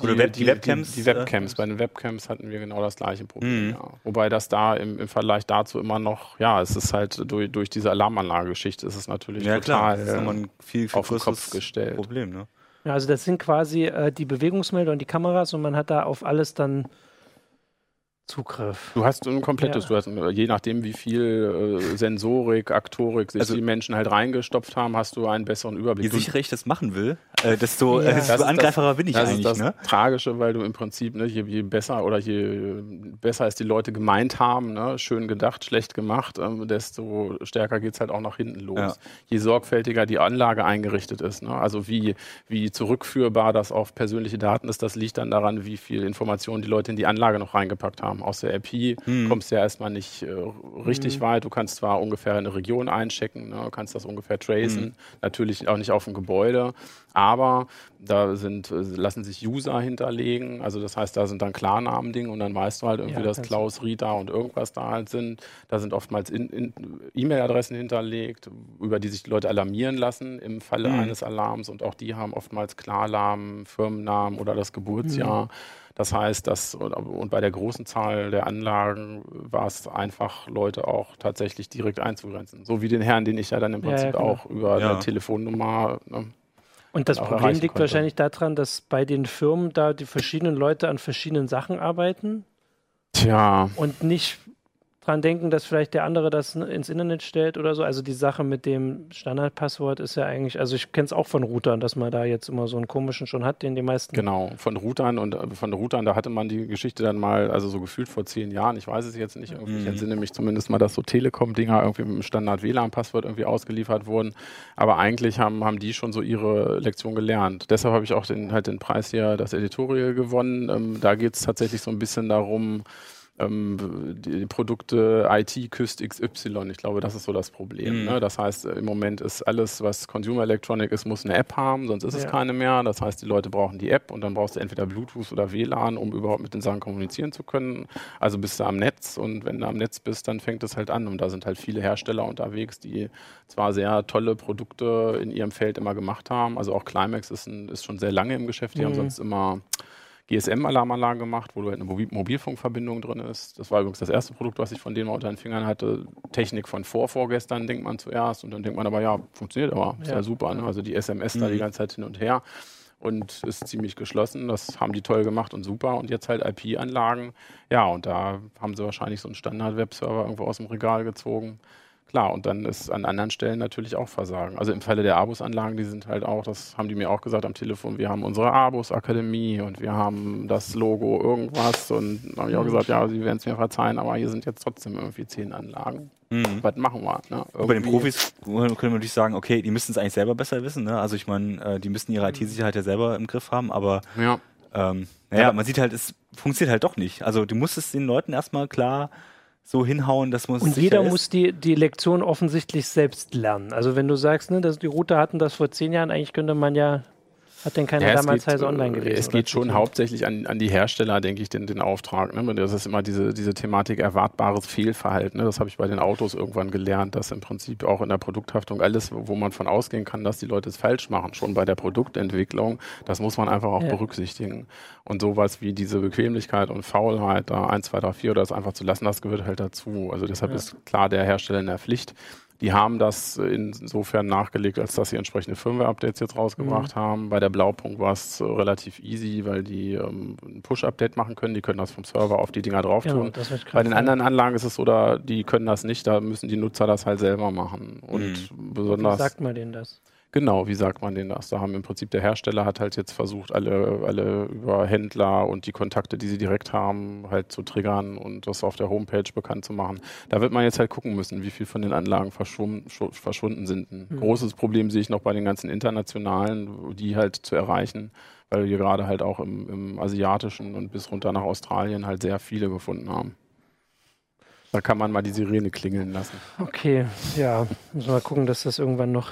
Oder Web- die Webcams, Die, die Webcams. Bei den Webcams hatten wir genau das gleiche Problem. Mhm. Ja. Wobei das da im, im Vergleich dazu immer noch, ja, es ist halt durch, durch diese Alarmanlage-Geschichte ist es natürlich Ja, klar. total Das ist äh, nochmal ein viel, viel auf den Kopf größeres gestellt. Problem, ne? Ja, also das sind quasi äh, die Bewegungsmelder und die Kameras und man hat da auf alles dann Zugriff. Du hast ein komplettes, Ja. du hast, äh, je nachdem, wie viel äh, Sensorik, Aktorik sich Also- die Menschen halt reingestopft haben, hast du einen besseren Überblick. Je Du- sicherer ich das machen will, äh, desto Ja. äh, Das desto angreiferer bin ich das eigentlich, ist das ne? Tragische, weil du im Prinzip, ne, je, je besser oder je besser es die Leute gemeint haben, ne, schön gedacht, schlecht gemacht, ähm, desto stärker geht's halt auch nach hinten los. Ja. Je sorgfältiger die Anlage eingerichtet ist. Ne? Also wie, wie zurückführbar das auf persönliche Daten ist, das liegt dann daran, wie viel Informationen die Leute in die Anlage noch reingepackt haben. Aus der IP Mhm. kommst du ja erstmal nicht äh, richtig Mhm. weit. Du kannst zwar ungefähr eine Region einchecken, ne, kannst das ungefähr tracen, Mhm. natürlich auch nicht auf dem Gebäude, aber da sind, äh, lassen sich User hinterlegen. Also das heißt, da sind dann Klarnamen-Ding und dann weißt du halt irgendwie, Ja, dass. Klaus, Rita und irgendwas da halt sind. Da sind oftmals E-Mail-Adressen hinterlegt, über die sich die Leute alarmieren lassen im Falle Mhm. eines Alarms und auch die haben oftmals Klarnamen, Firmennamen oder das Geburtsjahr. Das heißt, dass und, bei der großen Zahl der Anlagen war es einfach, Leute auch tatsächlich direkt einzugrenzen. So wie den Herrn, den ich ja dann im Ja, ja, Prinzip genau. auch über Ja. eine Telefonnummer. Ne, Und das Problem liegt konnte. wahrscheinlich daran, dass bei den Firmen da die verschiedenen Leute an verschiedenen Sachen arbeiten tja, und nicht dran denken, dass vielleicht der andere das ins Internet stellt oder so. Also die Sache mit dem Standardpasswort ist ja eigentlich, also ich kenne es auch von Routern, dass man da jetzt immer so einen komischen schon hat, den die meisten. Genau, von Routern und äh, von Routern, da hatte man die Geschichte dann mal, also so gefühlt vor zehn Jahren, ich weiß es jetzt nicht, irgendwie, ich Mhm. entsinne mich zumindest mal, dass so Telekom-Dinger irgendwie mit dem Standard-WLAN-Passwort irgendwie ausgeliefert wurden. Aber eigentlich haben, haben die schon so ihre Lektion gelernt. Deshalb habe ich auch den, halt den Preis hier, das Editorial gewonnen. Ähm, da geht es tatsächlich so ein bisschen darum, ähm, die, Produkte IT küsst XY. Ich glaube, das ist so das Problem. Mhm. Ne? Das heißt, äh, im Moment ist alles, was Consumer Electronic ist, muss eine App haben, sonst ist es Ja. keine mehr. Das heißt, die Leute brauchen die App und dann brauchst du entweder Bluetooth oder WLAN, um überhaupt mit den Sachen kommunizieren zu können. Also bist du am Netz und wenn du am Netz bist, dann fängt es halt an. Und da sind halt viele Hersteller unterwegs, die zwar sehr tolle Produkte in ihrem Feld immer gemacht haben. Also auch Climax ist, ein, ist schon sehr lange im Geschäft. Die haben Mhm. sonst immer GSM-Alarmanlagen gemacht, wo du halt eine Mobil Mobilfunkverbindung drin ist. Das war übrigens das erste Produkt, was ich von denen mal unter den Fingern hatte. Technik von vor vorgestern, denkt man zuerst. Und dann denkt man aber, ja, funktioniert aber. Ist ja, Ja. super. Ne? Also die SMS da Mhm. die ganze Zeit hin und her und ist ziemlich geschlossen. Das haben die toll gemacht und super. Und jetzt halt IP-Anlagen. Ja, und da haben sie wahrscheinlich so einen Standard-Webserver irgendwo aus dem Regal gezogen. Klar, und dann ist an anderen Stellen natürlich auch Versagen. Also im Falle der Abus-Anlagen, die sind halt auch, das haben die mir auch gesagt am Telefon, wir haben unsere Abus-Akademie und wir haben das Logo irgendwas und dann habe ich auch gesagt, ja, sie werden es mir verzeihen, aber hier sind jetzt trotzdem irgendwie zehn Anlagen. Mhm. Was machen wir? Ne? Bei den Profis können wir natürlich sagen, okay, die müssen es eigentlich selber besser wissen. Ne? Also ich meine, äh, die müssen ihre IT-Sicherheit ja selber im Griff haben, aber Ja. ähm, naja, man sieht halt, es funktioniert halt doch nicht. Also du musst es den Leuten erstmal klar so hinhauen, dass man es Und jeder ist. muss die, die Lektion offensichtlich selbst lernen. Also wenn du sagst, ne, dass die Router hatten das vor zehn Jahren, eigentlich könnte man ja, hat denn keiner Ja, es damals geht, Heise Online äh, gelesen? Es geht schon hauptsächlich an, an die Hersteller, denke ich, den, den Auftrag. Ne? Das ist immer diese, diese Thematik erwartbares Fehlverhalten. Ne? Das habe ich bei den Autos irgendwann gelernt, dass im Prinzip auch in der Produkthaftung alles, wo man von ausgehen kann, dass die Leute es falsch machen, schon bei der Produktentwicklung, das muss man einfach auch Ja. berücksichtigen. Und sowas wie diese Bequemlichkeit und Faulheit, da 1, 2, 3, 4 oder das einfach zu lassen, das gehört halt dazu. Also deshalb Ja. ist klar der Hersteller in der Pflicht. Die haben das insofern nachgelegt, als dass sie entsprechende Firmware-Updates jetzt rausgebracht haben. Bei der Blaupunkt war es äh, relativ easy, weil die ähm, ein Push-Update machen können. Die können das vom Server auf die Dinger drauf Genau, tun. ich Bei den anderen Anlagen ist es so, da, die können das nicht, da müssen die Nutzer das halt selber machen. Und Wie besonders. sagt man denen das? Genau, wie sagt man denen das? Da haben im Prinzip der Hersteller hat halt jetzt versucht, alle, alle über Händler und die Kontakte, die sie direkt haben, halt zu triggern und das auf der Homepage bekannt zu machen. Da wird man jetzt halt gucken müssen, wie viel von den Anlagen verschwunden sind. Ein Mhm. großes Problem sehe ich noch bei den ganzen internationalen, die halt zu erreichen, weil wir gerade halt auch im, im asiatischen und bis runter nach Australien halt sehr viele gefunden haben. Da kann man mal die Sirene klingeln lassen. Okay, ja, müssen wir mal gucken, dass das irgendwann noch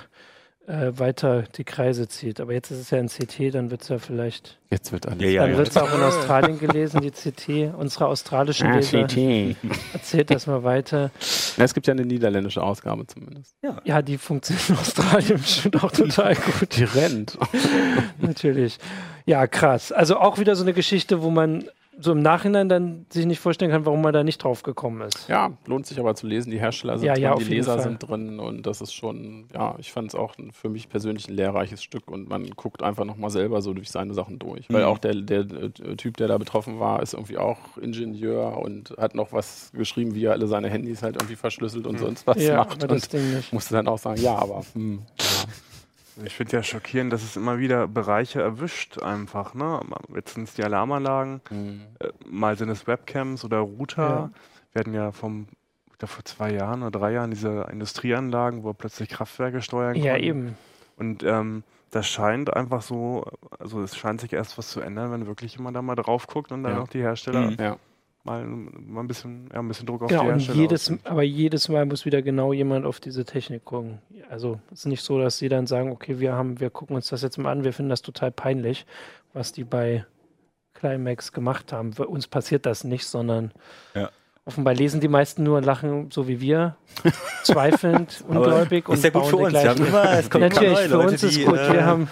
äh, weiter die Kreise zieht. Aber jetzt ist es ja ein CT, dann wird es ja vielleicht, Jetzt wird alles. Ja, ja, dann ja. wird es auch in (laughs) Australien gelesen, die CT. Unsere australischen Ah, Leser, CT. (laughs) erzählt das mal weiter. Ja, es gibt ja eine niederländische Ausgabe zumindest. Ja, die funktioniert in Australien (laughs) bestimmt auch total gut. Die rennt. Natürlich. Ja, krass. Also auch wieder so eine Geschichte, wo man so im Nachhinein dann sich nicht vorstellen kann, warum man da nicht drauf gekommen ist. Ja, lohnt sich aber zu lesen. Die Hersteller sind Ja, drin, ja, auf die jeden Leser Fall. sind drin und das ist schon, ja, ich fand es auch ein, für mich persönlich ein lehrreiches Stück und man guckt einfach nochmal selber so durch seine Sachen durch. Weil Mhm. auch der, der, äh, Typ, der da betroffen war, ist irgendwie auch Ingenieur und hat noch was geschrieben, wie er alle seine Handys halt irgendwie verschlüsselt und sonst was ja, macht. aber das Und Ding nicht. musste dann auch sagen, ja, aber hm, Ich finde ja schockierend, dass es immer wieder Bereiche erwischt einfach. Ne? Jetzt sind es die Alarmanlagen, hm. äh, mal sind es Webcams oder Router. Ja. Wir hatten ja vom, vor zwei Jahren oder drei Jahren diese Industrieanlagen, wo plötzlich Kraftwerke steuern Ja, konnten. eben. Und ähm, das scheint einfach so, also es scheint sich erst was zu ändern, wenn wirklich jemand da mal drauf guckt und dann Ja. auch die Hersteller Mhm. ja. Mal, mal ein bisschen, ja, ein bisschen Druck auf Genau, die und Hersteller jedes, ausüben. aber jedes Mal muss wieder genau jemand auf diese Technik gucken. Also es ist nicht so, dass sie dann sagen, okay, wir haben, wir gucken uns das jetzt mal an, wir finden das total peinlich, was die bei Climax gemacht haben. Für uns passiert das nicht, sondern Ja. offenbar lesen die meisten nur und lachen, so wie wir, zweifelnd, (laughs) ungläubig und ist ja gut bauen für uns. Wir haben gleichen- immer, es immer Natürlich, neue für Leute, uns ist die, gut. äh, wir haben,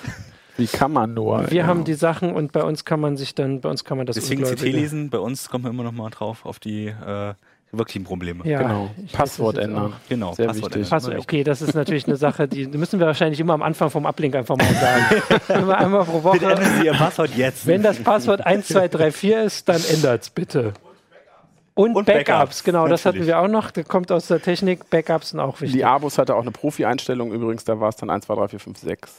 Wie kann man nur? wir ja. haben die Sachen und bei uns kann man sich dann, bei uns kann man das Deswegen CT lesen, bei uns kommen wir immer noch mal drauf auf die äh, wirklichen Probleme. Ja, Genau. Passwort ändern. Genau, Sehr Passwort wichtig. ändern. Passwort, okay, das ist natürlich eine Sache, die müssen wir wahrscheinlich immer am Anfang vom Uplink einfach mal sagen. (laughs) immer einmal pro Bitte Woche. ändern Sie Ihr Passwort jetzt. Wenn das Passwort 1234 ist, dann ändert's bitte. Und, Und Backups, Backups, genau, das hatten natürlich. wir auch noch. Das kommt aus der Technik. Backups sind auch wichtig. Die Abos hatte auch eine Profi-Einstellung übrigens, da war es dann 1, 2, 3, 4, 5, 6.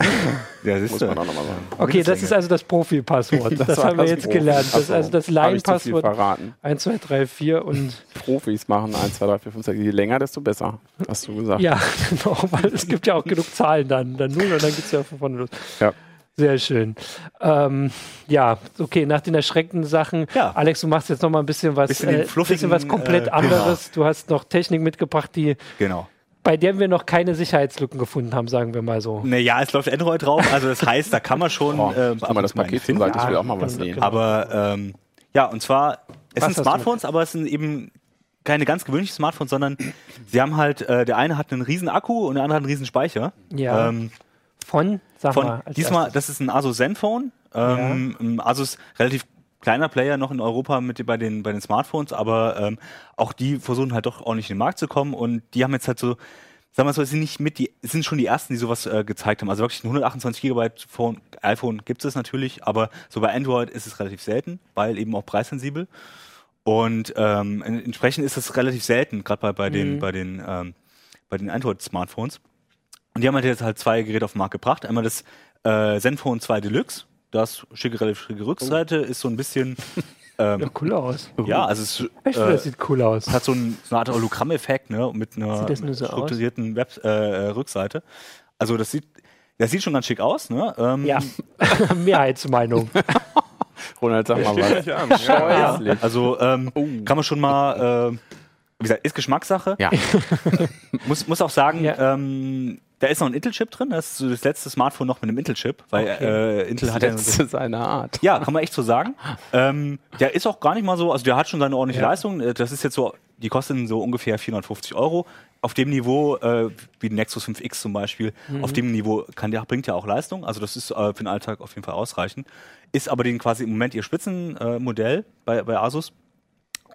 ja, siehst Muss man auch nochmal sagen. okay, das ist also das Profi-Passwort. (laughs) Das, war haben wir das jetzt Profi. gelernt. Das ist also so. das Line-Passwort verraten. 1, 2, 3, 4 und (laughs) Profis machen 1, 2, 3, 4, 5, 6. Je länger, desto besser, hast du gesagt. ja, (laughs) genau, weil es gibt ja auch genug Zahlen dann. Dann null und dann geht's ja von vorne los. Ja. Sehr schön. Ähm, ja, okay, nach den erschreckenden Sachen. Ja. Alex, du machst jetzt noch mal ein bisschen was, Bisschen äh, bisschen was komplett äh, anderes. Du hast noch Technik mitgebracht, die, Genau. bei der wir noch keine Sicherheitslücken gefunden haben, sagen wir mal so. Naja, es läuft Android drauf, also das heißt, da kann man (laughs) schon Oh, äh, mal das Paket finden. Seite, ich will auch mal was genau, sehen. genau. Aber ähm, ja, und zwar, es Was sind Smartphones, aber es sind eben keine ganz gewöhnlichen Smartphones, sondern sie haben halt, äh, der eine hat einen riesen Akku und der andere hat einen riesen Speicher. Ja. Ähm, Von, sag von, mal. diesmal, erstes. das ist ein Asus Zenfone. Ähm, ein Asus relativ kleiner Player noch in Europa mit bei den bei den Smartphones, aber ähm, auch die versuchen halt doch ordentlich in den Markt zu kommen und die haben jetzt halt so Sagen wir mal so, es sind nicht mit die, es sind schon die ersten, die sowas äh, gezeigt haben. Also wirklich ein 128 Gigabyte Phone, iPhone gibt es natürlich, aber so bei Android ist es relativ selten, weil eben auch preissensibel. Und ähm, en- entsprechend ist es relativ selten, gerade bei, bei den, bei den, ähm, bei den Android-Smartphones. Und die haben halt jetzt halt zwei Geräte auf den Markt gebracht. Einmal das äh, Zenfone 2 Deluxe. Das schicke, relativ schicke Rückseite, ist so ein bisschen, (laughs) ähm, Ja, cool aus. ja, also es ist, Ich finde, äh, das sieht cool aus. hat so, ein, so eine Art Hologramm-Effekt, ne, mit einer so strukturierten Web äh, äh, Rückseite. Also das sieht, das sieht schon ganz schick aus, ne? Ähm, Ja, (laughs) Mehrheitsmeinung. (laughs) Ronald, sag mal was. Ja. Also ähm, kann man schon mal, äh, wie gesagt, ist Geschmackssache. Ja. Muss, muss auch sagen, Ja. ähm, da ist noch ein Intel-Chip drin. Das ist so das letzte Smartphone noch mit einem Intel-Chip, weil Okay. äh, Intel Das hat ja. letzte seiner Art. Ja, kann man echt so sagen. (laughs) Ähm, der ist auch gar nicht mal so, also der hat schon seine ordentliche Ja. Leistung. Äh, Das ist jetzt so, die kosten so ungefähr 450 Euro. Auf dem Niveau, äh, wie ein Nexus 5X zum Beispiel, Mhm. auf dem Niveau kann der, bringt ja auch Leistung. Also das ist äh, für den Alltag auf jeden Fall ausreichend. Ist aber den quasi im Moment ihr Spitzenmodell äh, bei, bei Asus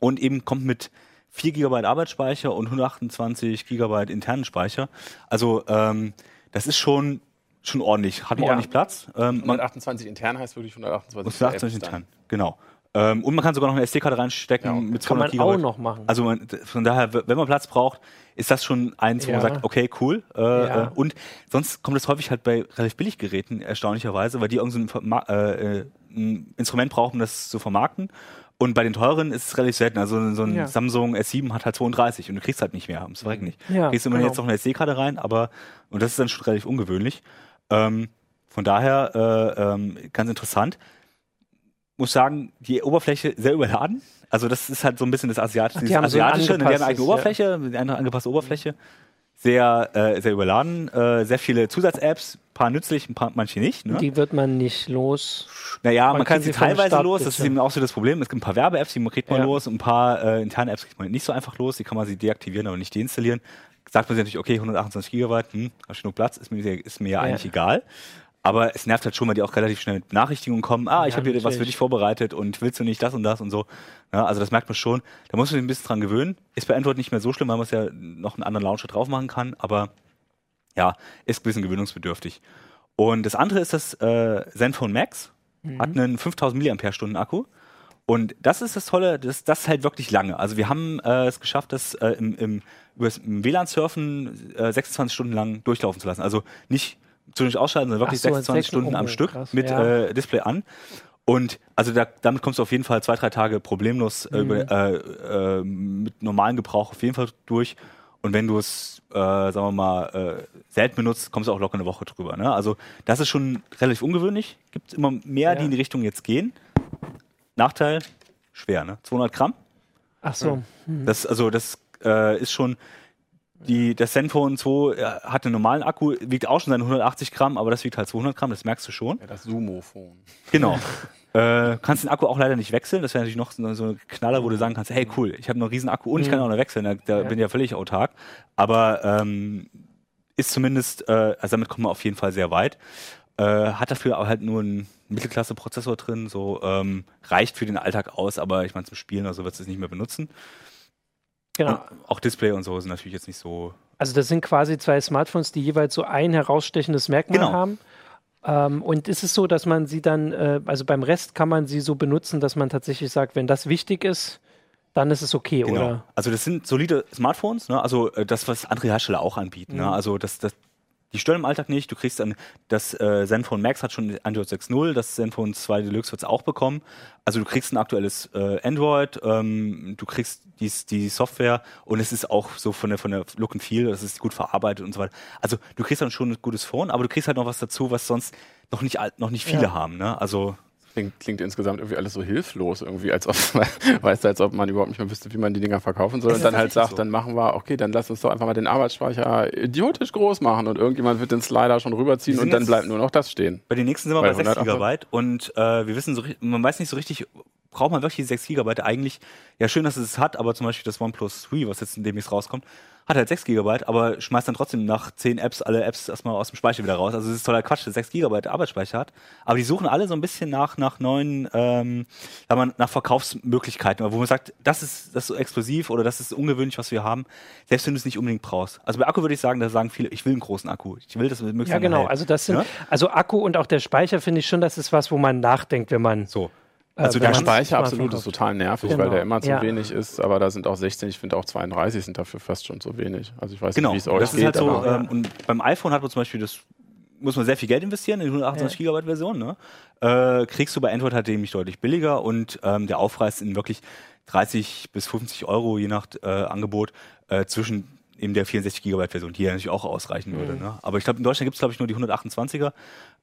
und eben kommt mit 4 GB Arbeitsspeicher und 128 GB internen Speicher. Also ähm, das ist schon, schon ordentlich, hat man Ja. ordentlich Platz. Ähm, man, 128 intern heißt wirklich 128 und 128 intern, genau. Ähm, und man kann sogar noch eine SD-Karte reinstecken Ja. mit Kann 200 man Gigabyte. auch noch machen. Also man, von daher, wenn man Platz braucht, ist das schon eins, wo man Ja. sagt, okay, cool. Äh, Ja. äh, und sonst kommt das häufig halt bei relativ Billiggeräten, erstaunlicherweise, weil die irgend so ein, äh, äh, ein Instrument brauchen, um das zu vermarkten. Und bei den teuren ist es relativ selten. Also so ein Ja. Samsung S7 hat halt 32 und du kriegst halt nicht mehr, ums Verrecken nicht. Ja, kriegst du immer genau. jetzt noch eine SD-Karte rein, aber und das ist dann schon relativ ungewöhnlich. Ähm, von daher äh, ähm, ganz interessant. Muss sagen, die Oberfläche sehr überladen. Also das ist halt so ein bisschen das Asiatische, Ach, die haben so Asiatische, ne, die haben eine eigene Oberfläche, eine angepasste Oberfläche. Sehr, äh, sehr überladen, äh, sehr viele Zusatz-Apps, ein paar nützlich, ein paar manche nicht. Ne? Die wird man nicht los. Naja, Man man, kann sie teilweise los, das ist eben auch so das Problem. Es gibt ein paar Werbe-Apps, die kriegt man Ja. los, ein paar äh, interne Apps kriegt man nicht so einfach los, die kann man sie deaktivieren, aber nicht deinstallieren. Sagt man sich natürlich, okay, 128 Gigabyte, hm, hab ich genug Platz, ist mir, ist mir Ja. eigentlich egal. Aber es nervt halt schon, weil die auch relativ schnell mit Benachrichtigungen kommen. Ah, ich Ja, habe hier was für dich vorbereitet und willst du nicht das und das und so. Ja, also das merkt man schon. Da muss man sich ein bisschen dran gewöhnen. Ist bei Android nicht mehr so schlimm, weil man es ja noch einen anderen Launcher drauf machen kann. Aber ja, ist ein bisschen gewöhnungsbedürftig. Und das andere ist das äh, Zenfone Max. Hat einen 5000 mAh Akku. Und das ist das Tolle, das, das hält wirklich lange. Also wir haben äh, es geschafft, das äh, im, im, über im WLAN-Surfen äh, 26 Stunden lang durchlaufen zu lassen. Also nicht zwischendurch ausschalten, sondern wirklich so, 26 sechs- Stunden oh, am Stück krass, mit ja. äh, Display an. Und also da, damit kommst du auf jeden Fall zwei, drei Tage problemlos äh, Mhm. äh, äh, mit normalem Gebrauch auf jeden Fall durch. Und wenn du es, äh, sagen wir mal, äh, selten benutzt, kommst du auch locker eine Woche drüber. Ne? Also das ist schon relativ ungewöhnlich. Gibt immer mehr, die Ja. in die Richtung jetzt gehen. Nachteil, schwer, ne? 200 Gramm. Ach so. Das, also das äh, ist schon, die, das Zenfone 2 äh, hat einen normalen Akku, wiegt auch schon seine 180 Gramm, aber das wiegt halt 200 Gramm, das merkst du schon. Ja, das Sumo-Phone. Genau. (laughs) äh, kannst den Akku auch leider nicht wechseln. Das wäre natürlich noch so, ein Knaller, wo du sagen kannst, hey cool, ich habe einen riesen Akku und ich kann auch noch wechseln. Da, da bin ich ja völlig autark. Aber ähm, ist zumindest, äh, also damit kommt man auf jeden Fall sehr weit. Äh, hat dafür halt nur einen Mittelklasse-Prozessor drin, so ähm, reicht für den Alltag aus, aber ich meine zum Spielen oder so wird es nicht mehr benutzen. Genau. Und auch Display und so sind natürlich jetzt nicht so. Also das sind quasi zwei Smartphones, die jeweils so ein herausstechendes Merkmal Genau. haben. Ähm, und ist es so, dass man sie dann, äh, also beim Rest kann man sie so benutzen, dass man tatsächlich sagt, wenn das wichtig ist, dann ist es okay, Genau. oder? Also das sind solide Smartphones, ne? also äh, das, was andere Hersteller auch anbieten. Ne? Also das, das, die stören im Alltag nicht. Du kriegst dann, das äh, Zenfone Max hat schon Android 6.0, das Zenfone 2 Deluxe wird es auch bekommen. Also du kriegst ein aktuelles äh, Android, ähm, du kriegst die, die Software und es ist auch so von der, von der Look and Feel, das ist gut verarbeitet und so weiter. Also du kriegst dann schon ein gutes Phone, aber du kriegst halt noch was dazu, was sonst noch nicht, noch nicht viele Ja. haben. Ne? Also Klingt, klingt insgesamt irgendwie alles so hilflos, irgendwie, als ob, (laughs) weißt du, als ob man überhaupt nicht mehr wüsste, wie man die Dinger verkaufen soll. Und dann halt sagt, so. dann machen wir, okay, dann lass uns doch einfach mal den Arbeitsspeicher idiotisch groß machen und irgendjemand wird den Slider schon rüberziehen und dann bleibt nur noch das stehen. Bei den nächsten sind wir Bei bei 6 108 Gigabyte und äh, wir wissen so, man weiß nicht so richtig, braucht man wirklich die 6 Gigabyte eigentlich? Ja, schön, dass es es hat, aber zum Beispiel das OnePlus 3, was jetzt demnächst rauskommt, hat halt 6 Gigabyte, aber schmeißt dann trotzdem nach 10 Apps alle Apps erstmal aus dem Speicher wieder raus. Also es ist toller Quatsch, dass 6 Gigabyte Arbeitsspeicher hat. Aber die suchen alle so ein bisschen nach, nach neuen, ähm, sagen wir mal, nach Verkaufsmöglichkeiten, wo man sagt, das ist, das ist so exklusiv oder das ist ungewöhnlich, was wir haben, selbst wenn du es nicht unbedingt brauchst. Also bei Akku würde ich sagen, da sagen viele, ich will einen großen Akku. Ich will das möglichst Ja, genau. hält. Also das sind, Ja? also Akku und auch der Speicher finde ich schon, das ist was, wo man nachdenkt, wenn man. So. Äh, Also der Speicher absolut ist total nervig, Genau. weil der immer zu Ja. wenig ist, aber da sind auch 16, ich finde auch 32 sind dafür fast schon zu wenig. Also ich weiß Genau, nicht, wie es euch das geht, ist halt so, ähm, und beim iPhone hat man zum Beispiel das, muss man sehr viel Geld investieren in die 128 Gigabyte Version, ne? Äh, kriegst du bei Android halt nämlich deutlich billiger und ähm, der Aufpreis in wirklich 30 bis 50 Euro je nach äh, Angebot äh, zwischen eben der 64 Gigabyte Version, die ja natürlich auch ausreichen würde. Mhm. Ne? Aber ich glaube, in Deutschland gibt es glaube ich nur die 128er.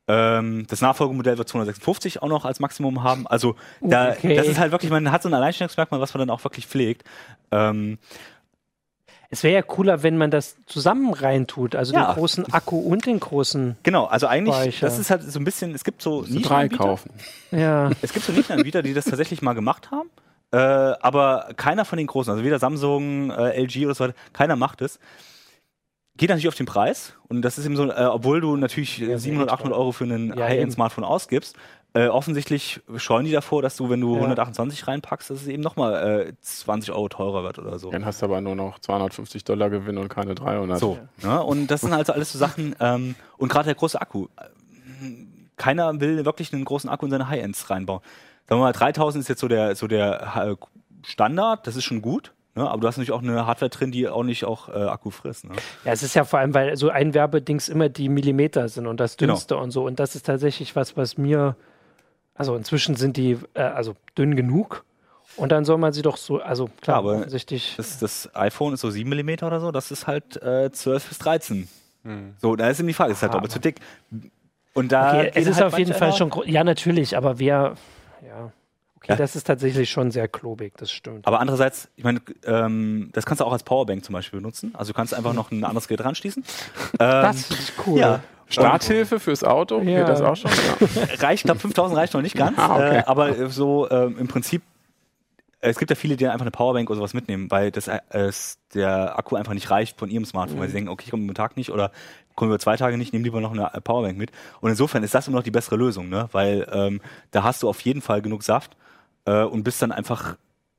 Ähm, das Nachfolgemodell wird 256 auch noch als Maximum haben. Also da, Okay. das ist halt wirklich, man hat so ein Alleinstellungsmerkmal, was man dann auch wirklich pflegt. Ähm, Es wäre ja cooler, wenn man das zusammen reintut, also Ja. den großen Akku und den großen. Genau, also eigentlich, Speicher. das ist halt so ein bisschen, es gibt so du drei kaufen. Ja. es gibt so Nischenanbieter, die das tatsächlich mal gemacht haben, äh, aber keiner von den großen, also weder Samsung, äh, LG oder so weiter, keiner macht es. Geht natürlich auf den Preis und das ist eben so, äh, obwohl du natürlich äh, Ja, 700, sehr 800 Euro für ein Ja, High-End-Smartphone ausgibst, äh, offensichtlich scheuen die davor, dass du, wenn du Ja. 128 reinpackst, dass es eben nochmal äh, 20 Euro teurer wird oder so. Dann hast du aber nur noch 250 Dollar Gewinn und keine 300. So, ne? Und das sind also alles so Sachen, ähm, und gerade der große Akku. Keiner will wirklich einen großen Akku in seine High-Ends reinbauen. Sagen wir mal, 3000 ist jetzt so der, so der äh, Standard, das ist schon gut. Ne? Aber du hast natürlich auch eine Hardware drin, die auch nicht auch äh, Akku frisst. Ne? ja, es ist ja vor allem, weil so Einwerbedings immer die Millimeter sind und das Genau. dünnste und so. Und das ist tatsächlich was, was mir. Also inzwischen sind die äh, also dünn genug. Und dann soll man sie doch so, also klar, Klar, aber. Das, das iPhone ist so 7 mm oder so, das ist halt äh, 12 bis 13. So, da ist eben die Frage, ist halt doppelt zu dick. Und da Okay, es ist halt auf jeden Fall schon. Ja, natürlich, aber wer. Ja. Okay, Ja. das ist tatsächlich schon sehr klobig, das stimmt. Aber andererseits, ich meine, ähm, das kannst du auch als Powerbank zum Beispiel benutzen. Also du kannst einfach noch ein anderes Gerät ranschließen. Ähm, das ist cool. ja, Starthilfe fürs Auto, Ja. geht das auch schon? Ja. (laughs) reicht, ich glaube 5000 reicht noch nicht ganz, Ah, okay. äh, aber äh, so ähm, im Prinzip, äh, es gibt ja viele, die einfach eine Powerbank oder sowas mitnehmen, weil das, äh, es, der Akku einfach nicht reicht von ihrem Smartphone, weil sie denken, okay, ich komme über Tag nicht oder kommen über zwei Tage nicht, nehmen lieber noch eine äh, Powerbank mit. Und insofern ist das immer noch die bessere Lösung, ne? weil ähm, da hast du auf jeden Fall genug Saft äh, und bist dann einfach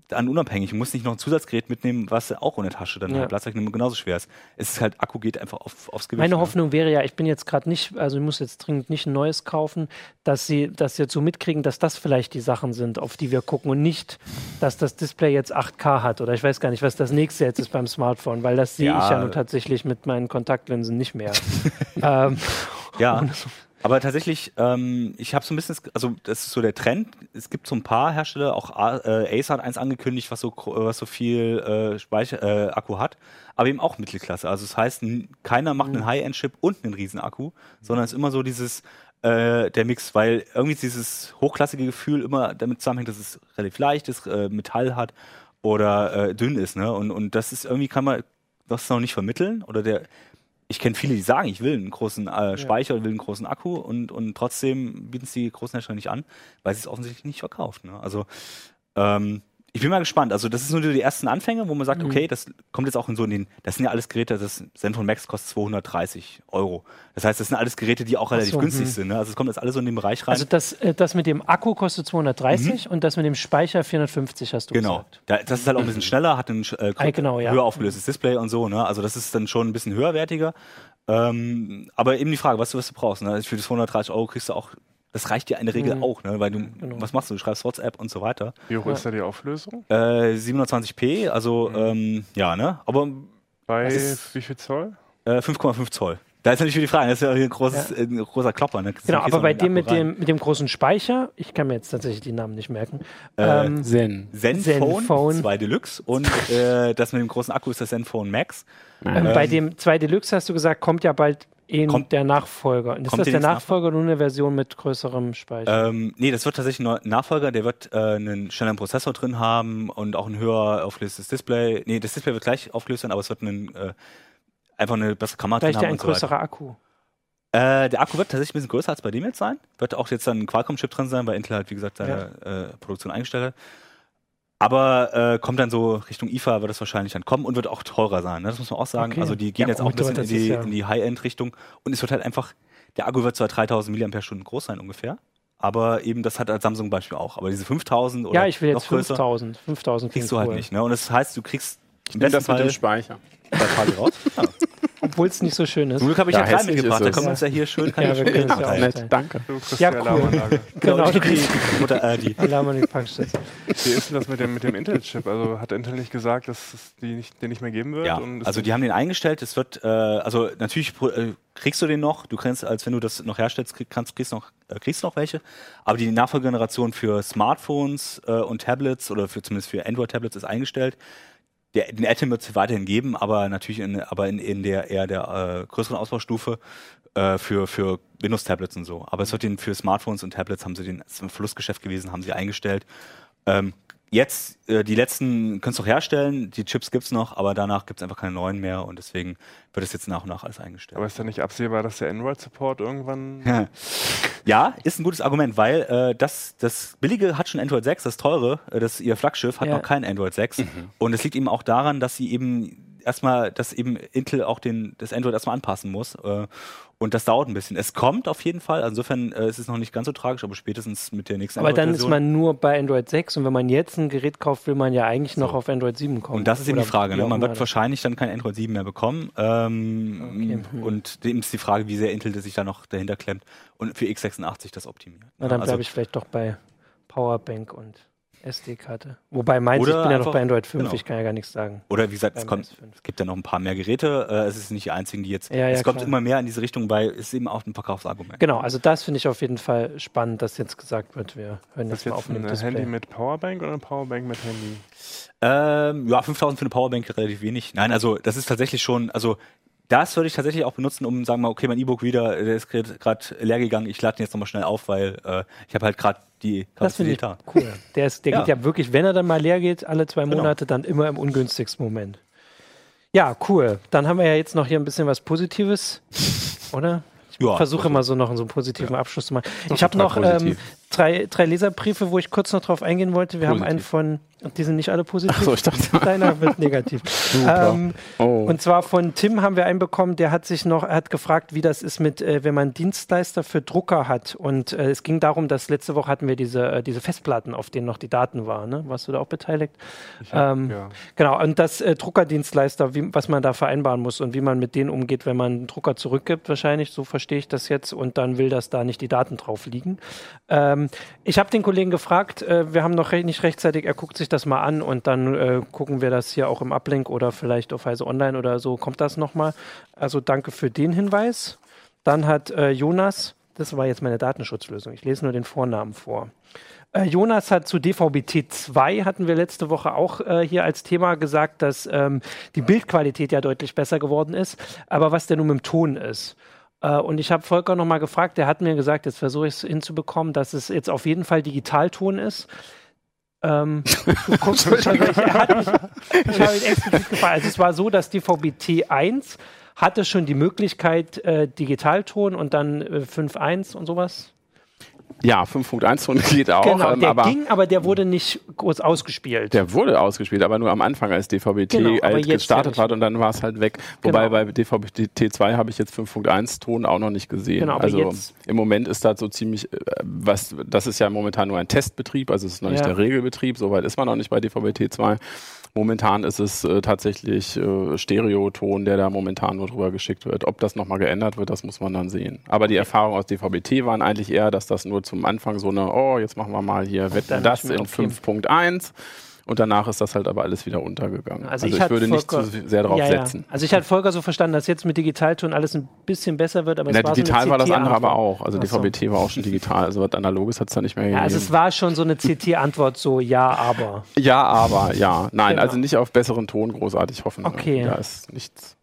dann unabhängig. Du musst nicht noch ein Zusatzgerät mitnehmen, was auch ohne Tasche dann Ja. halt Platz genauso schwer ist. Es ist halt, Akku geht einfach auf, aufs Gewicht. Meine ne? Hoffnung wäre ja, ich bin jetzt gerade nicht, also ich muss jetzt dringend nicht ein neues kaufen, dass sie das jetzt so mitkriegen, dass das vielleicht die Sachen sind, auf die wir gucken und nicht, dass das Display jetzt 8K hat oder ich weiß gar nicht, was das nächste jetzt ist beim Smartphone, weil das sehe Ja. ich ja nun tatsächlich mit meinen Kontaktlinsen nicht mehr. (laughs) ähm, Ja, aber tatsächlich, ähm, ich habe so ein bisschen, das- also das ist so der Trend. Es gibt so ein paar Hersteller, auch äh, Acer hat eins angekündigt, was so, was so viel äh, Speicher, äh, Akku hat, aber eben auch Mittelklasse. Also das heißt, keiner macht einen High-End-Chip und einen riesen Akku, sondern es ist immer so dieses äh, der Mix, weil irgendwie dieses hochklassige Gefühl immer damit zusammenhängt, dass es relativ leicht ist, äh, Metall hat oder äh, dünn ist. Ne? Und, und das ist irgendwie, kann man das noch nicht vermitteln. Oder der, ich kenne viele, die sagen, ich will einen großen äh, Speicher, will einen großen Akku und, und trotzdem bieten es die großen Hersteller nicht an, weil sie es offensichtlich nicht verkauft. Ne? Also ähm, ich bin mal gespannt. Also das ist nur die ersten Anfänge, wo man sagt, Mhm. okay, das kommt jetzt auch in so in den, das sind ja alles Geräte, das Zenfone Max kostet 230 Euro. Das heißt, das sind alles Geräte, die auch relativ so, günstig hm. sind. Ne? Also es kommt jetzt alles so in den Bereich rein. Also das, äh, das mit dem Akku kostet 230 und das mit dem Speicher 450 hast du Mhm. Genau. gesagt. Da, das ist halt auch ein bisschen schneller, hat ein äh, Ah, genau, ja. höher aufgelöstes Display und so. Ne? Also das ist dann schon ein bisschen höherwertiger. Ähm, aber eben die Frage, was du, was du brauchst. Ne? Für das 230 Euro kriegst du auch, das reicht dir in der Regel Mhm. auch, ne? weil du, Genau. was machst du? Du schreibst WhatsApp und so weiter. Wie hoch Ja. ist da die Auflösung? Äh, 720p, also Mhm. ähm, ja, ne? Aber Bei ist- wie viel Zoll? äh, 5,5 Zoll. Da ist natürlich wieder die Frage, das ist ja ein, großes, äh, ein großer Klopper. Ne? Genau, aber bei den dem mit dem, mit dem großen Speicher, ich kann mir jetzt tatsächlich die Namen nicht merken. Äh, ähm, Zen. Zenfone. 2 Deluxe und äh, das mit dem großen Akku ist das Zenfone Max. ähm, bei dem 2 Deluxe hast du gesagt, kommt ja bald in Kommt- der Nachfolger. Ist das der Nachfolger oder nur eine Version mit größerem Speicher? Ähm, nee, das wird tatsächlich ein Nachfolger, der wird äh, einen schnelleren Prozessor drin haben und auch ein höher aufgelöstes Display. Nee, das Display wird gleich aufgelöst sein, aber es wird einen, äh, einfach eine bessere Kamera drin Vielleicht ja haben ein und so weiter. größerer Akku. Äh, der Akku wird tatsächlich ein bisschen größer als bei dem jetzt sein. Wird auch jetzt dann ein Qualcomm-Chip drin sein, weil Intel halt, wie gesagt, seine äh, Produktion eingestellt hat. Aber äh, kommt dann so Richtung IFA, wird es wahrscheinlich dann kommen und wird auch teurer sein. Ne? Das muss man auch sagen. Okay. Also die gehen Ja, jetzt auch ein bisschen in das die, ja- in die High-End-Richtung. Und es wird halt einfach, der Akku wird zwar 3000 mAh groß sein ungefähr, aber eben das hat halt Samsung Beispiel auch. Aber diese 5000 oder Ja, ich will jetzt noch größer 5000. 5000 kriegst du halt nicht. Ne? Und das heißt, du kriegst Nimm besten das mit dem Speicher. zwei Tage raus. (laughs) Ja. Obwohl es nicht so schön ist. Zum Glück habe ich Ja, hässlich mitgebracht. ist Da können wir uns ja hier schön, kann Ja, ich Geld ja. Nett, danke. Du kriegst Ja, (laughs) die cool. Alarmanlage. Genau, ich krieg kriegst die Mutter, äh, die. Alarm an die Tankstelle. Wie ist denn das mit dem, mit dem Intel-Chip? Also hat Intel nicht gesagt, dass es die nicht, den nicht mehr geben wird? Ja, also die haben den eingestellt. Es wird, äh, also natürlich äh, kriegst du den noch. Du kannst, als wenn du das noch herstellst, krieg, kannst, kriegst noch, äh, kriegst noch welche. Aber die Nachfolgegeneration für Smartphones äh, und Tablets oder für zumindest für Android-Tablets ist eingestellt. Der, den Atom wird es weiterhin geben, aber natürlich in, aber in, in der eher der äh, größeren Ausbaustufe äh, für, für Windows-Tablets und so. Aber es wird den für Smartphones und Tablets haben sie den, ein Verlustgeschäft gewesen, haben sie eingestellt. Ähm, jetzt, äh, die letzten können es noch herstellen, die Chips gibt's noch, aber danach gibt's einfach keine neuen mehr und deswegen wird es jetzt nach und nach alles eingestellt. Aber ist da nicht absehbar, dass der Android-Support irgendwann. (laughs) Ja, ist ein gutes Argument, weil äh, das, das billige hat schon Android 6, das teure, äh, das ihr Flaggschiff hat Ja. noch kein Android 6 und es liegt eben auch daran, dass sie eben erstmal, dass eben Intel auch den, das Android erstmal anpassen muss äh, und das dauert ein bisschen. Es kommt auf jeden Fall, also insofern äh, ist es noch nicht ganz so tragisch, aber spätestens mit der nächsten Aber dann ist man nur bei Android 6 und wenn man jetzt ein Gerät kauft, will man ja eigentlich noch auf Android 7 kommen. Und das ist eben die Frage. Ne? Man wird wahrscheinlich dann kein Android 7 mehr bekommen. Ähm, Okay, hm. Und dem ist die Frage, wie sehr Intel sich da noch dahinter klemmt und für x86 das optimiert. Na, dann Also- bleibe ich vielleicht doch bei Powerbank und SD-Karte. Wobei meins, ich Oder bin ja noch bei Android 5, genau. ich kann ja gar nichts sagen. Oder wie gesagt, es, kommt, S5. es gibt ja noch ein paar mehr Geräte. Äh, es ist nicht die einzigen, die jetzt. Ja, ja, es kommt klar. immer mehr in diese Richtung, weil es ist eben auch ein Verkaufsargument. Genau, also das finde ich auf jeden Fall spannend, dass jetzt gesagt wird, wir hören Ist jetzt mal das auf jetzt mit ein dem Display. Handy mit Powerbank oder ein Powerbank mit Handy? Ähm, ja, 5000 für eine Powerbank relativ wenig. Nein, also das ist tatsächlich schon, also das würde ich tatsächlich auch benutzen, um sagen mal, okay, mein E-Book wieder, der ist gerade leer gegangen, ich lade ihn jetzt nochmal schnell auf, weil äh, ich habe halt gerade die Das finde ich da. cool. Der, ist, der Ja. geht ja wirklich, wenn er dann mal leer geht, alle zwei Genau. Monate, dann immer im ungünstigsten Moment. Ja, cool. Dann haben wir ja jetzt noch hier ein bisschen was Positives, oder? Ich Ja, versuche immer so noch so einen positiven Abschluss zu machen. Ich habe noch ähm, positiv. drei, drei Leserbriefe, wo ich kurz noch drauf eingehen wollte. Wir haben einen Positiv. Von, die sind nicht alle positiv. Ach so, ich dachte- (laughs) Deiner wird negativ. Super. Ähm, Oh. und zwar von Tim haben wir einen bekommen, der hat sich noch, hat gefragt, wie das ist mit, äh, wenn man Dienstleister für Drucker hat. Und äh, es ging darum, dass letzte Woche hatten wir diese, äh, diese Festplatten, auf denen noch die Daten waren. Ne? Warst du da auch beteiligt? Hab, Ähm, ja. Genau, und das äh, Druckerdienstleister, wie, was man da vereinbaren muss und wie man mit denen umgeht, wenn man einen Drucker zurückgibt, wahrscheinlich, so verstehe ich das jetzt, und dann will, dass da nicht die Daten drauf liegen. Ähm, ich habe den Kollegen gefragt, äh, wir haben noch re nicht rechtzeitig, er guckt sich das mal an und dann äh, gucken wir das hier auch im Uplink oder vielleicht auf Heise Online oder so, kommt das nochmal. Also danke für den Hinweis. Dann hat äh, Jonas, das war jetzt meine Datenschutzlösung, ich lese nur den Vornamen vor. Äh, Jonas hat zu DVB-T2 hatten wir letzte Woche auch äh, hier als Thema gesagt, dass ähm, die Bildqualität ja deutlich besser geworden ist, aber was denn nun mit dem Ton ist. Äh, und ich habe Volker nochmal gefragt, der hat mir gesagt, jetzt versuche ich es hinzubekommen, dass es jetzt auf jeden Fall Digitalton ist. Ähm, (laughs) du guckst schon, ich, (laughs) mich, ich habe ihn explizit gefragt. Also es war so, dass DVB-T 1 hatte schon die Möglichkeit äh, Digitalton und dann äh, 5.1 und sowas. Ja, 5.1 (laughs) geht auch. Genau, ähm, der aber ging, aber der wurde nicht groß ausgespielt. der wurde ausgespielt, aber nur am Anfang, als DVB-T Genau, halt gestartet nicht. hat und dann war es halt weg. Wobei Genau. bei DVB-T2 habe ich jetzt 5.1 Ton auch noch nicht gesehen. Genau, also im Moment ist das so ziemlich, äh, was, das ist ja momentan nur ein Testbetrieb, also es ist noch nicht Ja. der Regelbetrieb, soweit ist man noch nicht bei DVB-T2. Momentan ist es äh, tatsächlich äh, Stereoton, der da momentan nur drüber geschickt wird. Ob das nochmal geändert wird, das muss man dann sehen. Aber die Erfahrungen aus DVB-T waren eigentlich eher, dass das nur zum Anfang so eine, oh, jetzt machen wir mal hier Wetten das in okay. 5.1 und danach ist das halt aber alles wieder untergegangen. Also Also, ich ich, würde nicht zu Volker- sehr darauf Ja, ja. setzen. Also ich hatte Volker so verstanden, dass jetzt mit Digitalton alles ein bisschen besser wird, aber Na, es war digital so war das andere aber auch. Also Ach so. DVB-T war auch schon digital. Also was Analoges hat es da nicht mehr Ja, gegeben. also es war schon so eine CT-Antwort, so ja, aber. ja, aber ja. Nein, Genau. also nicht auf besseren Ton großartig hoffen. Okay. Da ist nichts.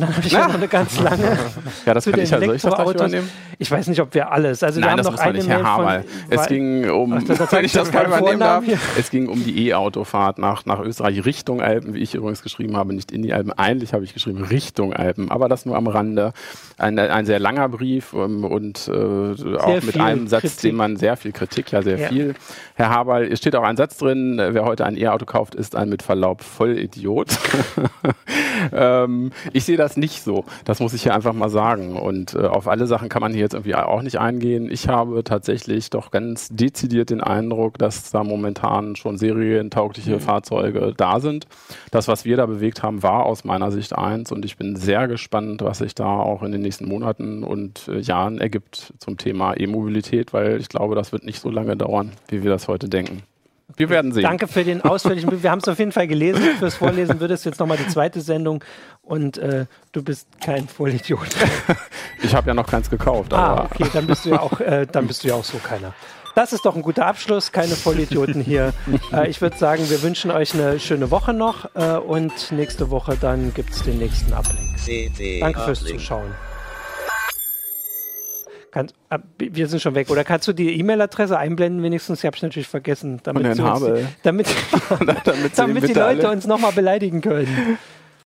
Und dann habe ich ja noch eine ganz lange. (laughs) Ja, das Zu kann den ich ja. Soll ich das? Ich weiß nicht, ob wir alles. Also wir Nein, haben das noch eine nicht, Herr Haberl. Es ging um, Ach, das- (laughs) wenn ich das keinen übernehmen darf, hier. es ging um die E-Autofahrt nach, nach Österreich Richtung Alpen, wie ich übrigens geschrieben habe, nicht in die Alpen. Eigentlich habe ich geschrieben Richtung Alpen, aber das nur am Rande. Ein, ein sehr langer Brief ähm, und äh, auch mit einem Satz, Kritik. den man sehr viel Kritik, ja sehr Ja. viel. Herr Haberl, es steht auch ein Satz drin, wer heute ein E-Auto kauft, ist ein mit Verlaub Vollidiot. (laughs) ähm, ich sehe das nicht so. Das muss ich hier einfach mal sagen. Und äh, auf alle Sachen kann man hier jetzt irgendwie auch nicht eingehen. Ich habe tatsächlich doch ganz dezidiert den Eindruck, dass da momentan schon serientaugliche Mhm. Fahrzeuge da sind. Das, was wir da bewegt haben, war aus meiner Sicht eins. Und ich bin sehr gespannt, was sich da auch in den nächsten Monaten und äh, Jahren ergibt zum Thema E-Mobilität, weil ich glaube, das wird nicht so lange dauern, wie wir das heute denken. Wir werden sehen. Danke für den ausführlichen Brief. Wir haben es auf jeden Fall gelesen. Fürs Vorlesen wird es jetzt nochmal die zweite Sendung. Und äh, du bist kein Vollidiot. (laughs) Ich habe ja noch keins gekauft. Ah, okay, dann bist du ja auch, äh, dann bist du ja auch so keiner. Das ist doch ein guter Abschluss, keine Vollidioten hier. (laughs) Äh, ich würde sagen, wir wünschen euch eine schöne Woche noch äh, und nächste Woche dann gibt es den nächsten Uplink. Danke fürs Zuschauen. Kann, äh, wir sind schon weg. Oder kannst du die E-Mail-Adresse einblenden wenigstens? Die habe ich natürlich vergessen. Damit, Von Herrn Habel. damit, (laughs) damit, damit die Leute alle- uns nochmal beleidigen können.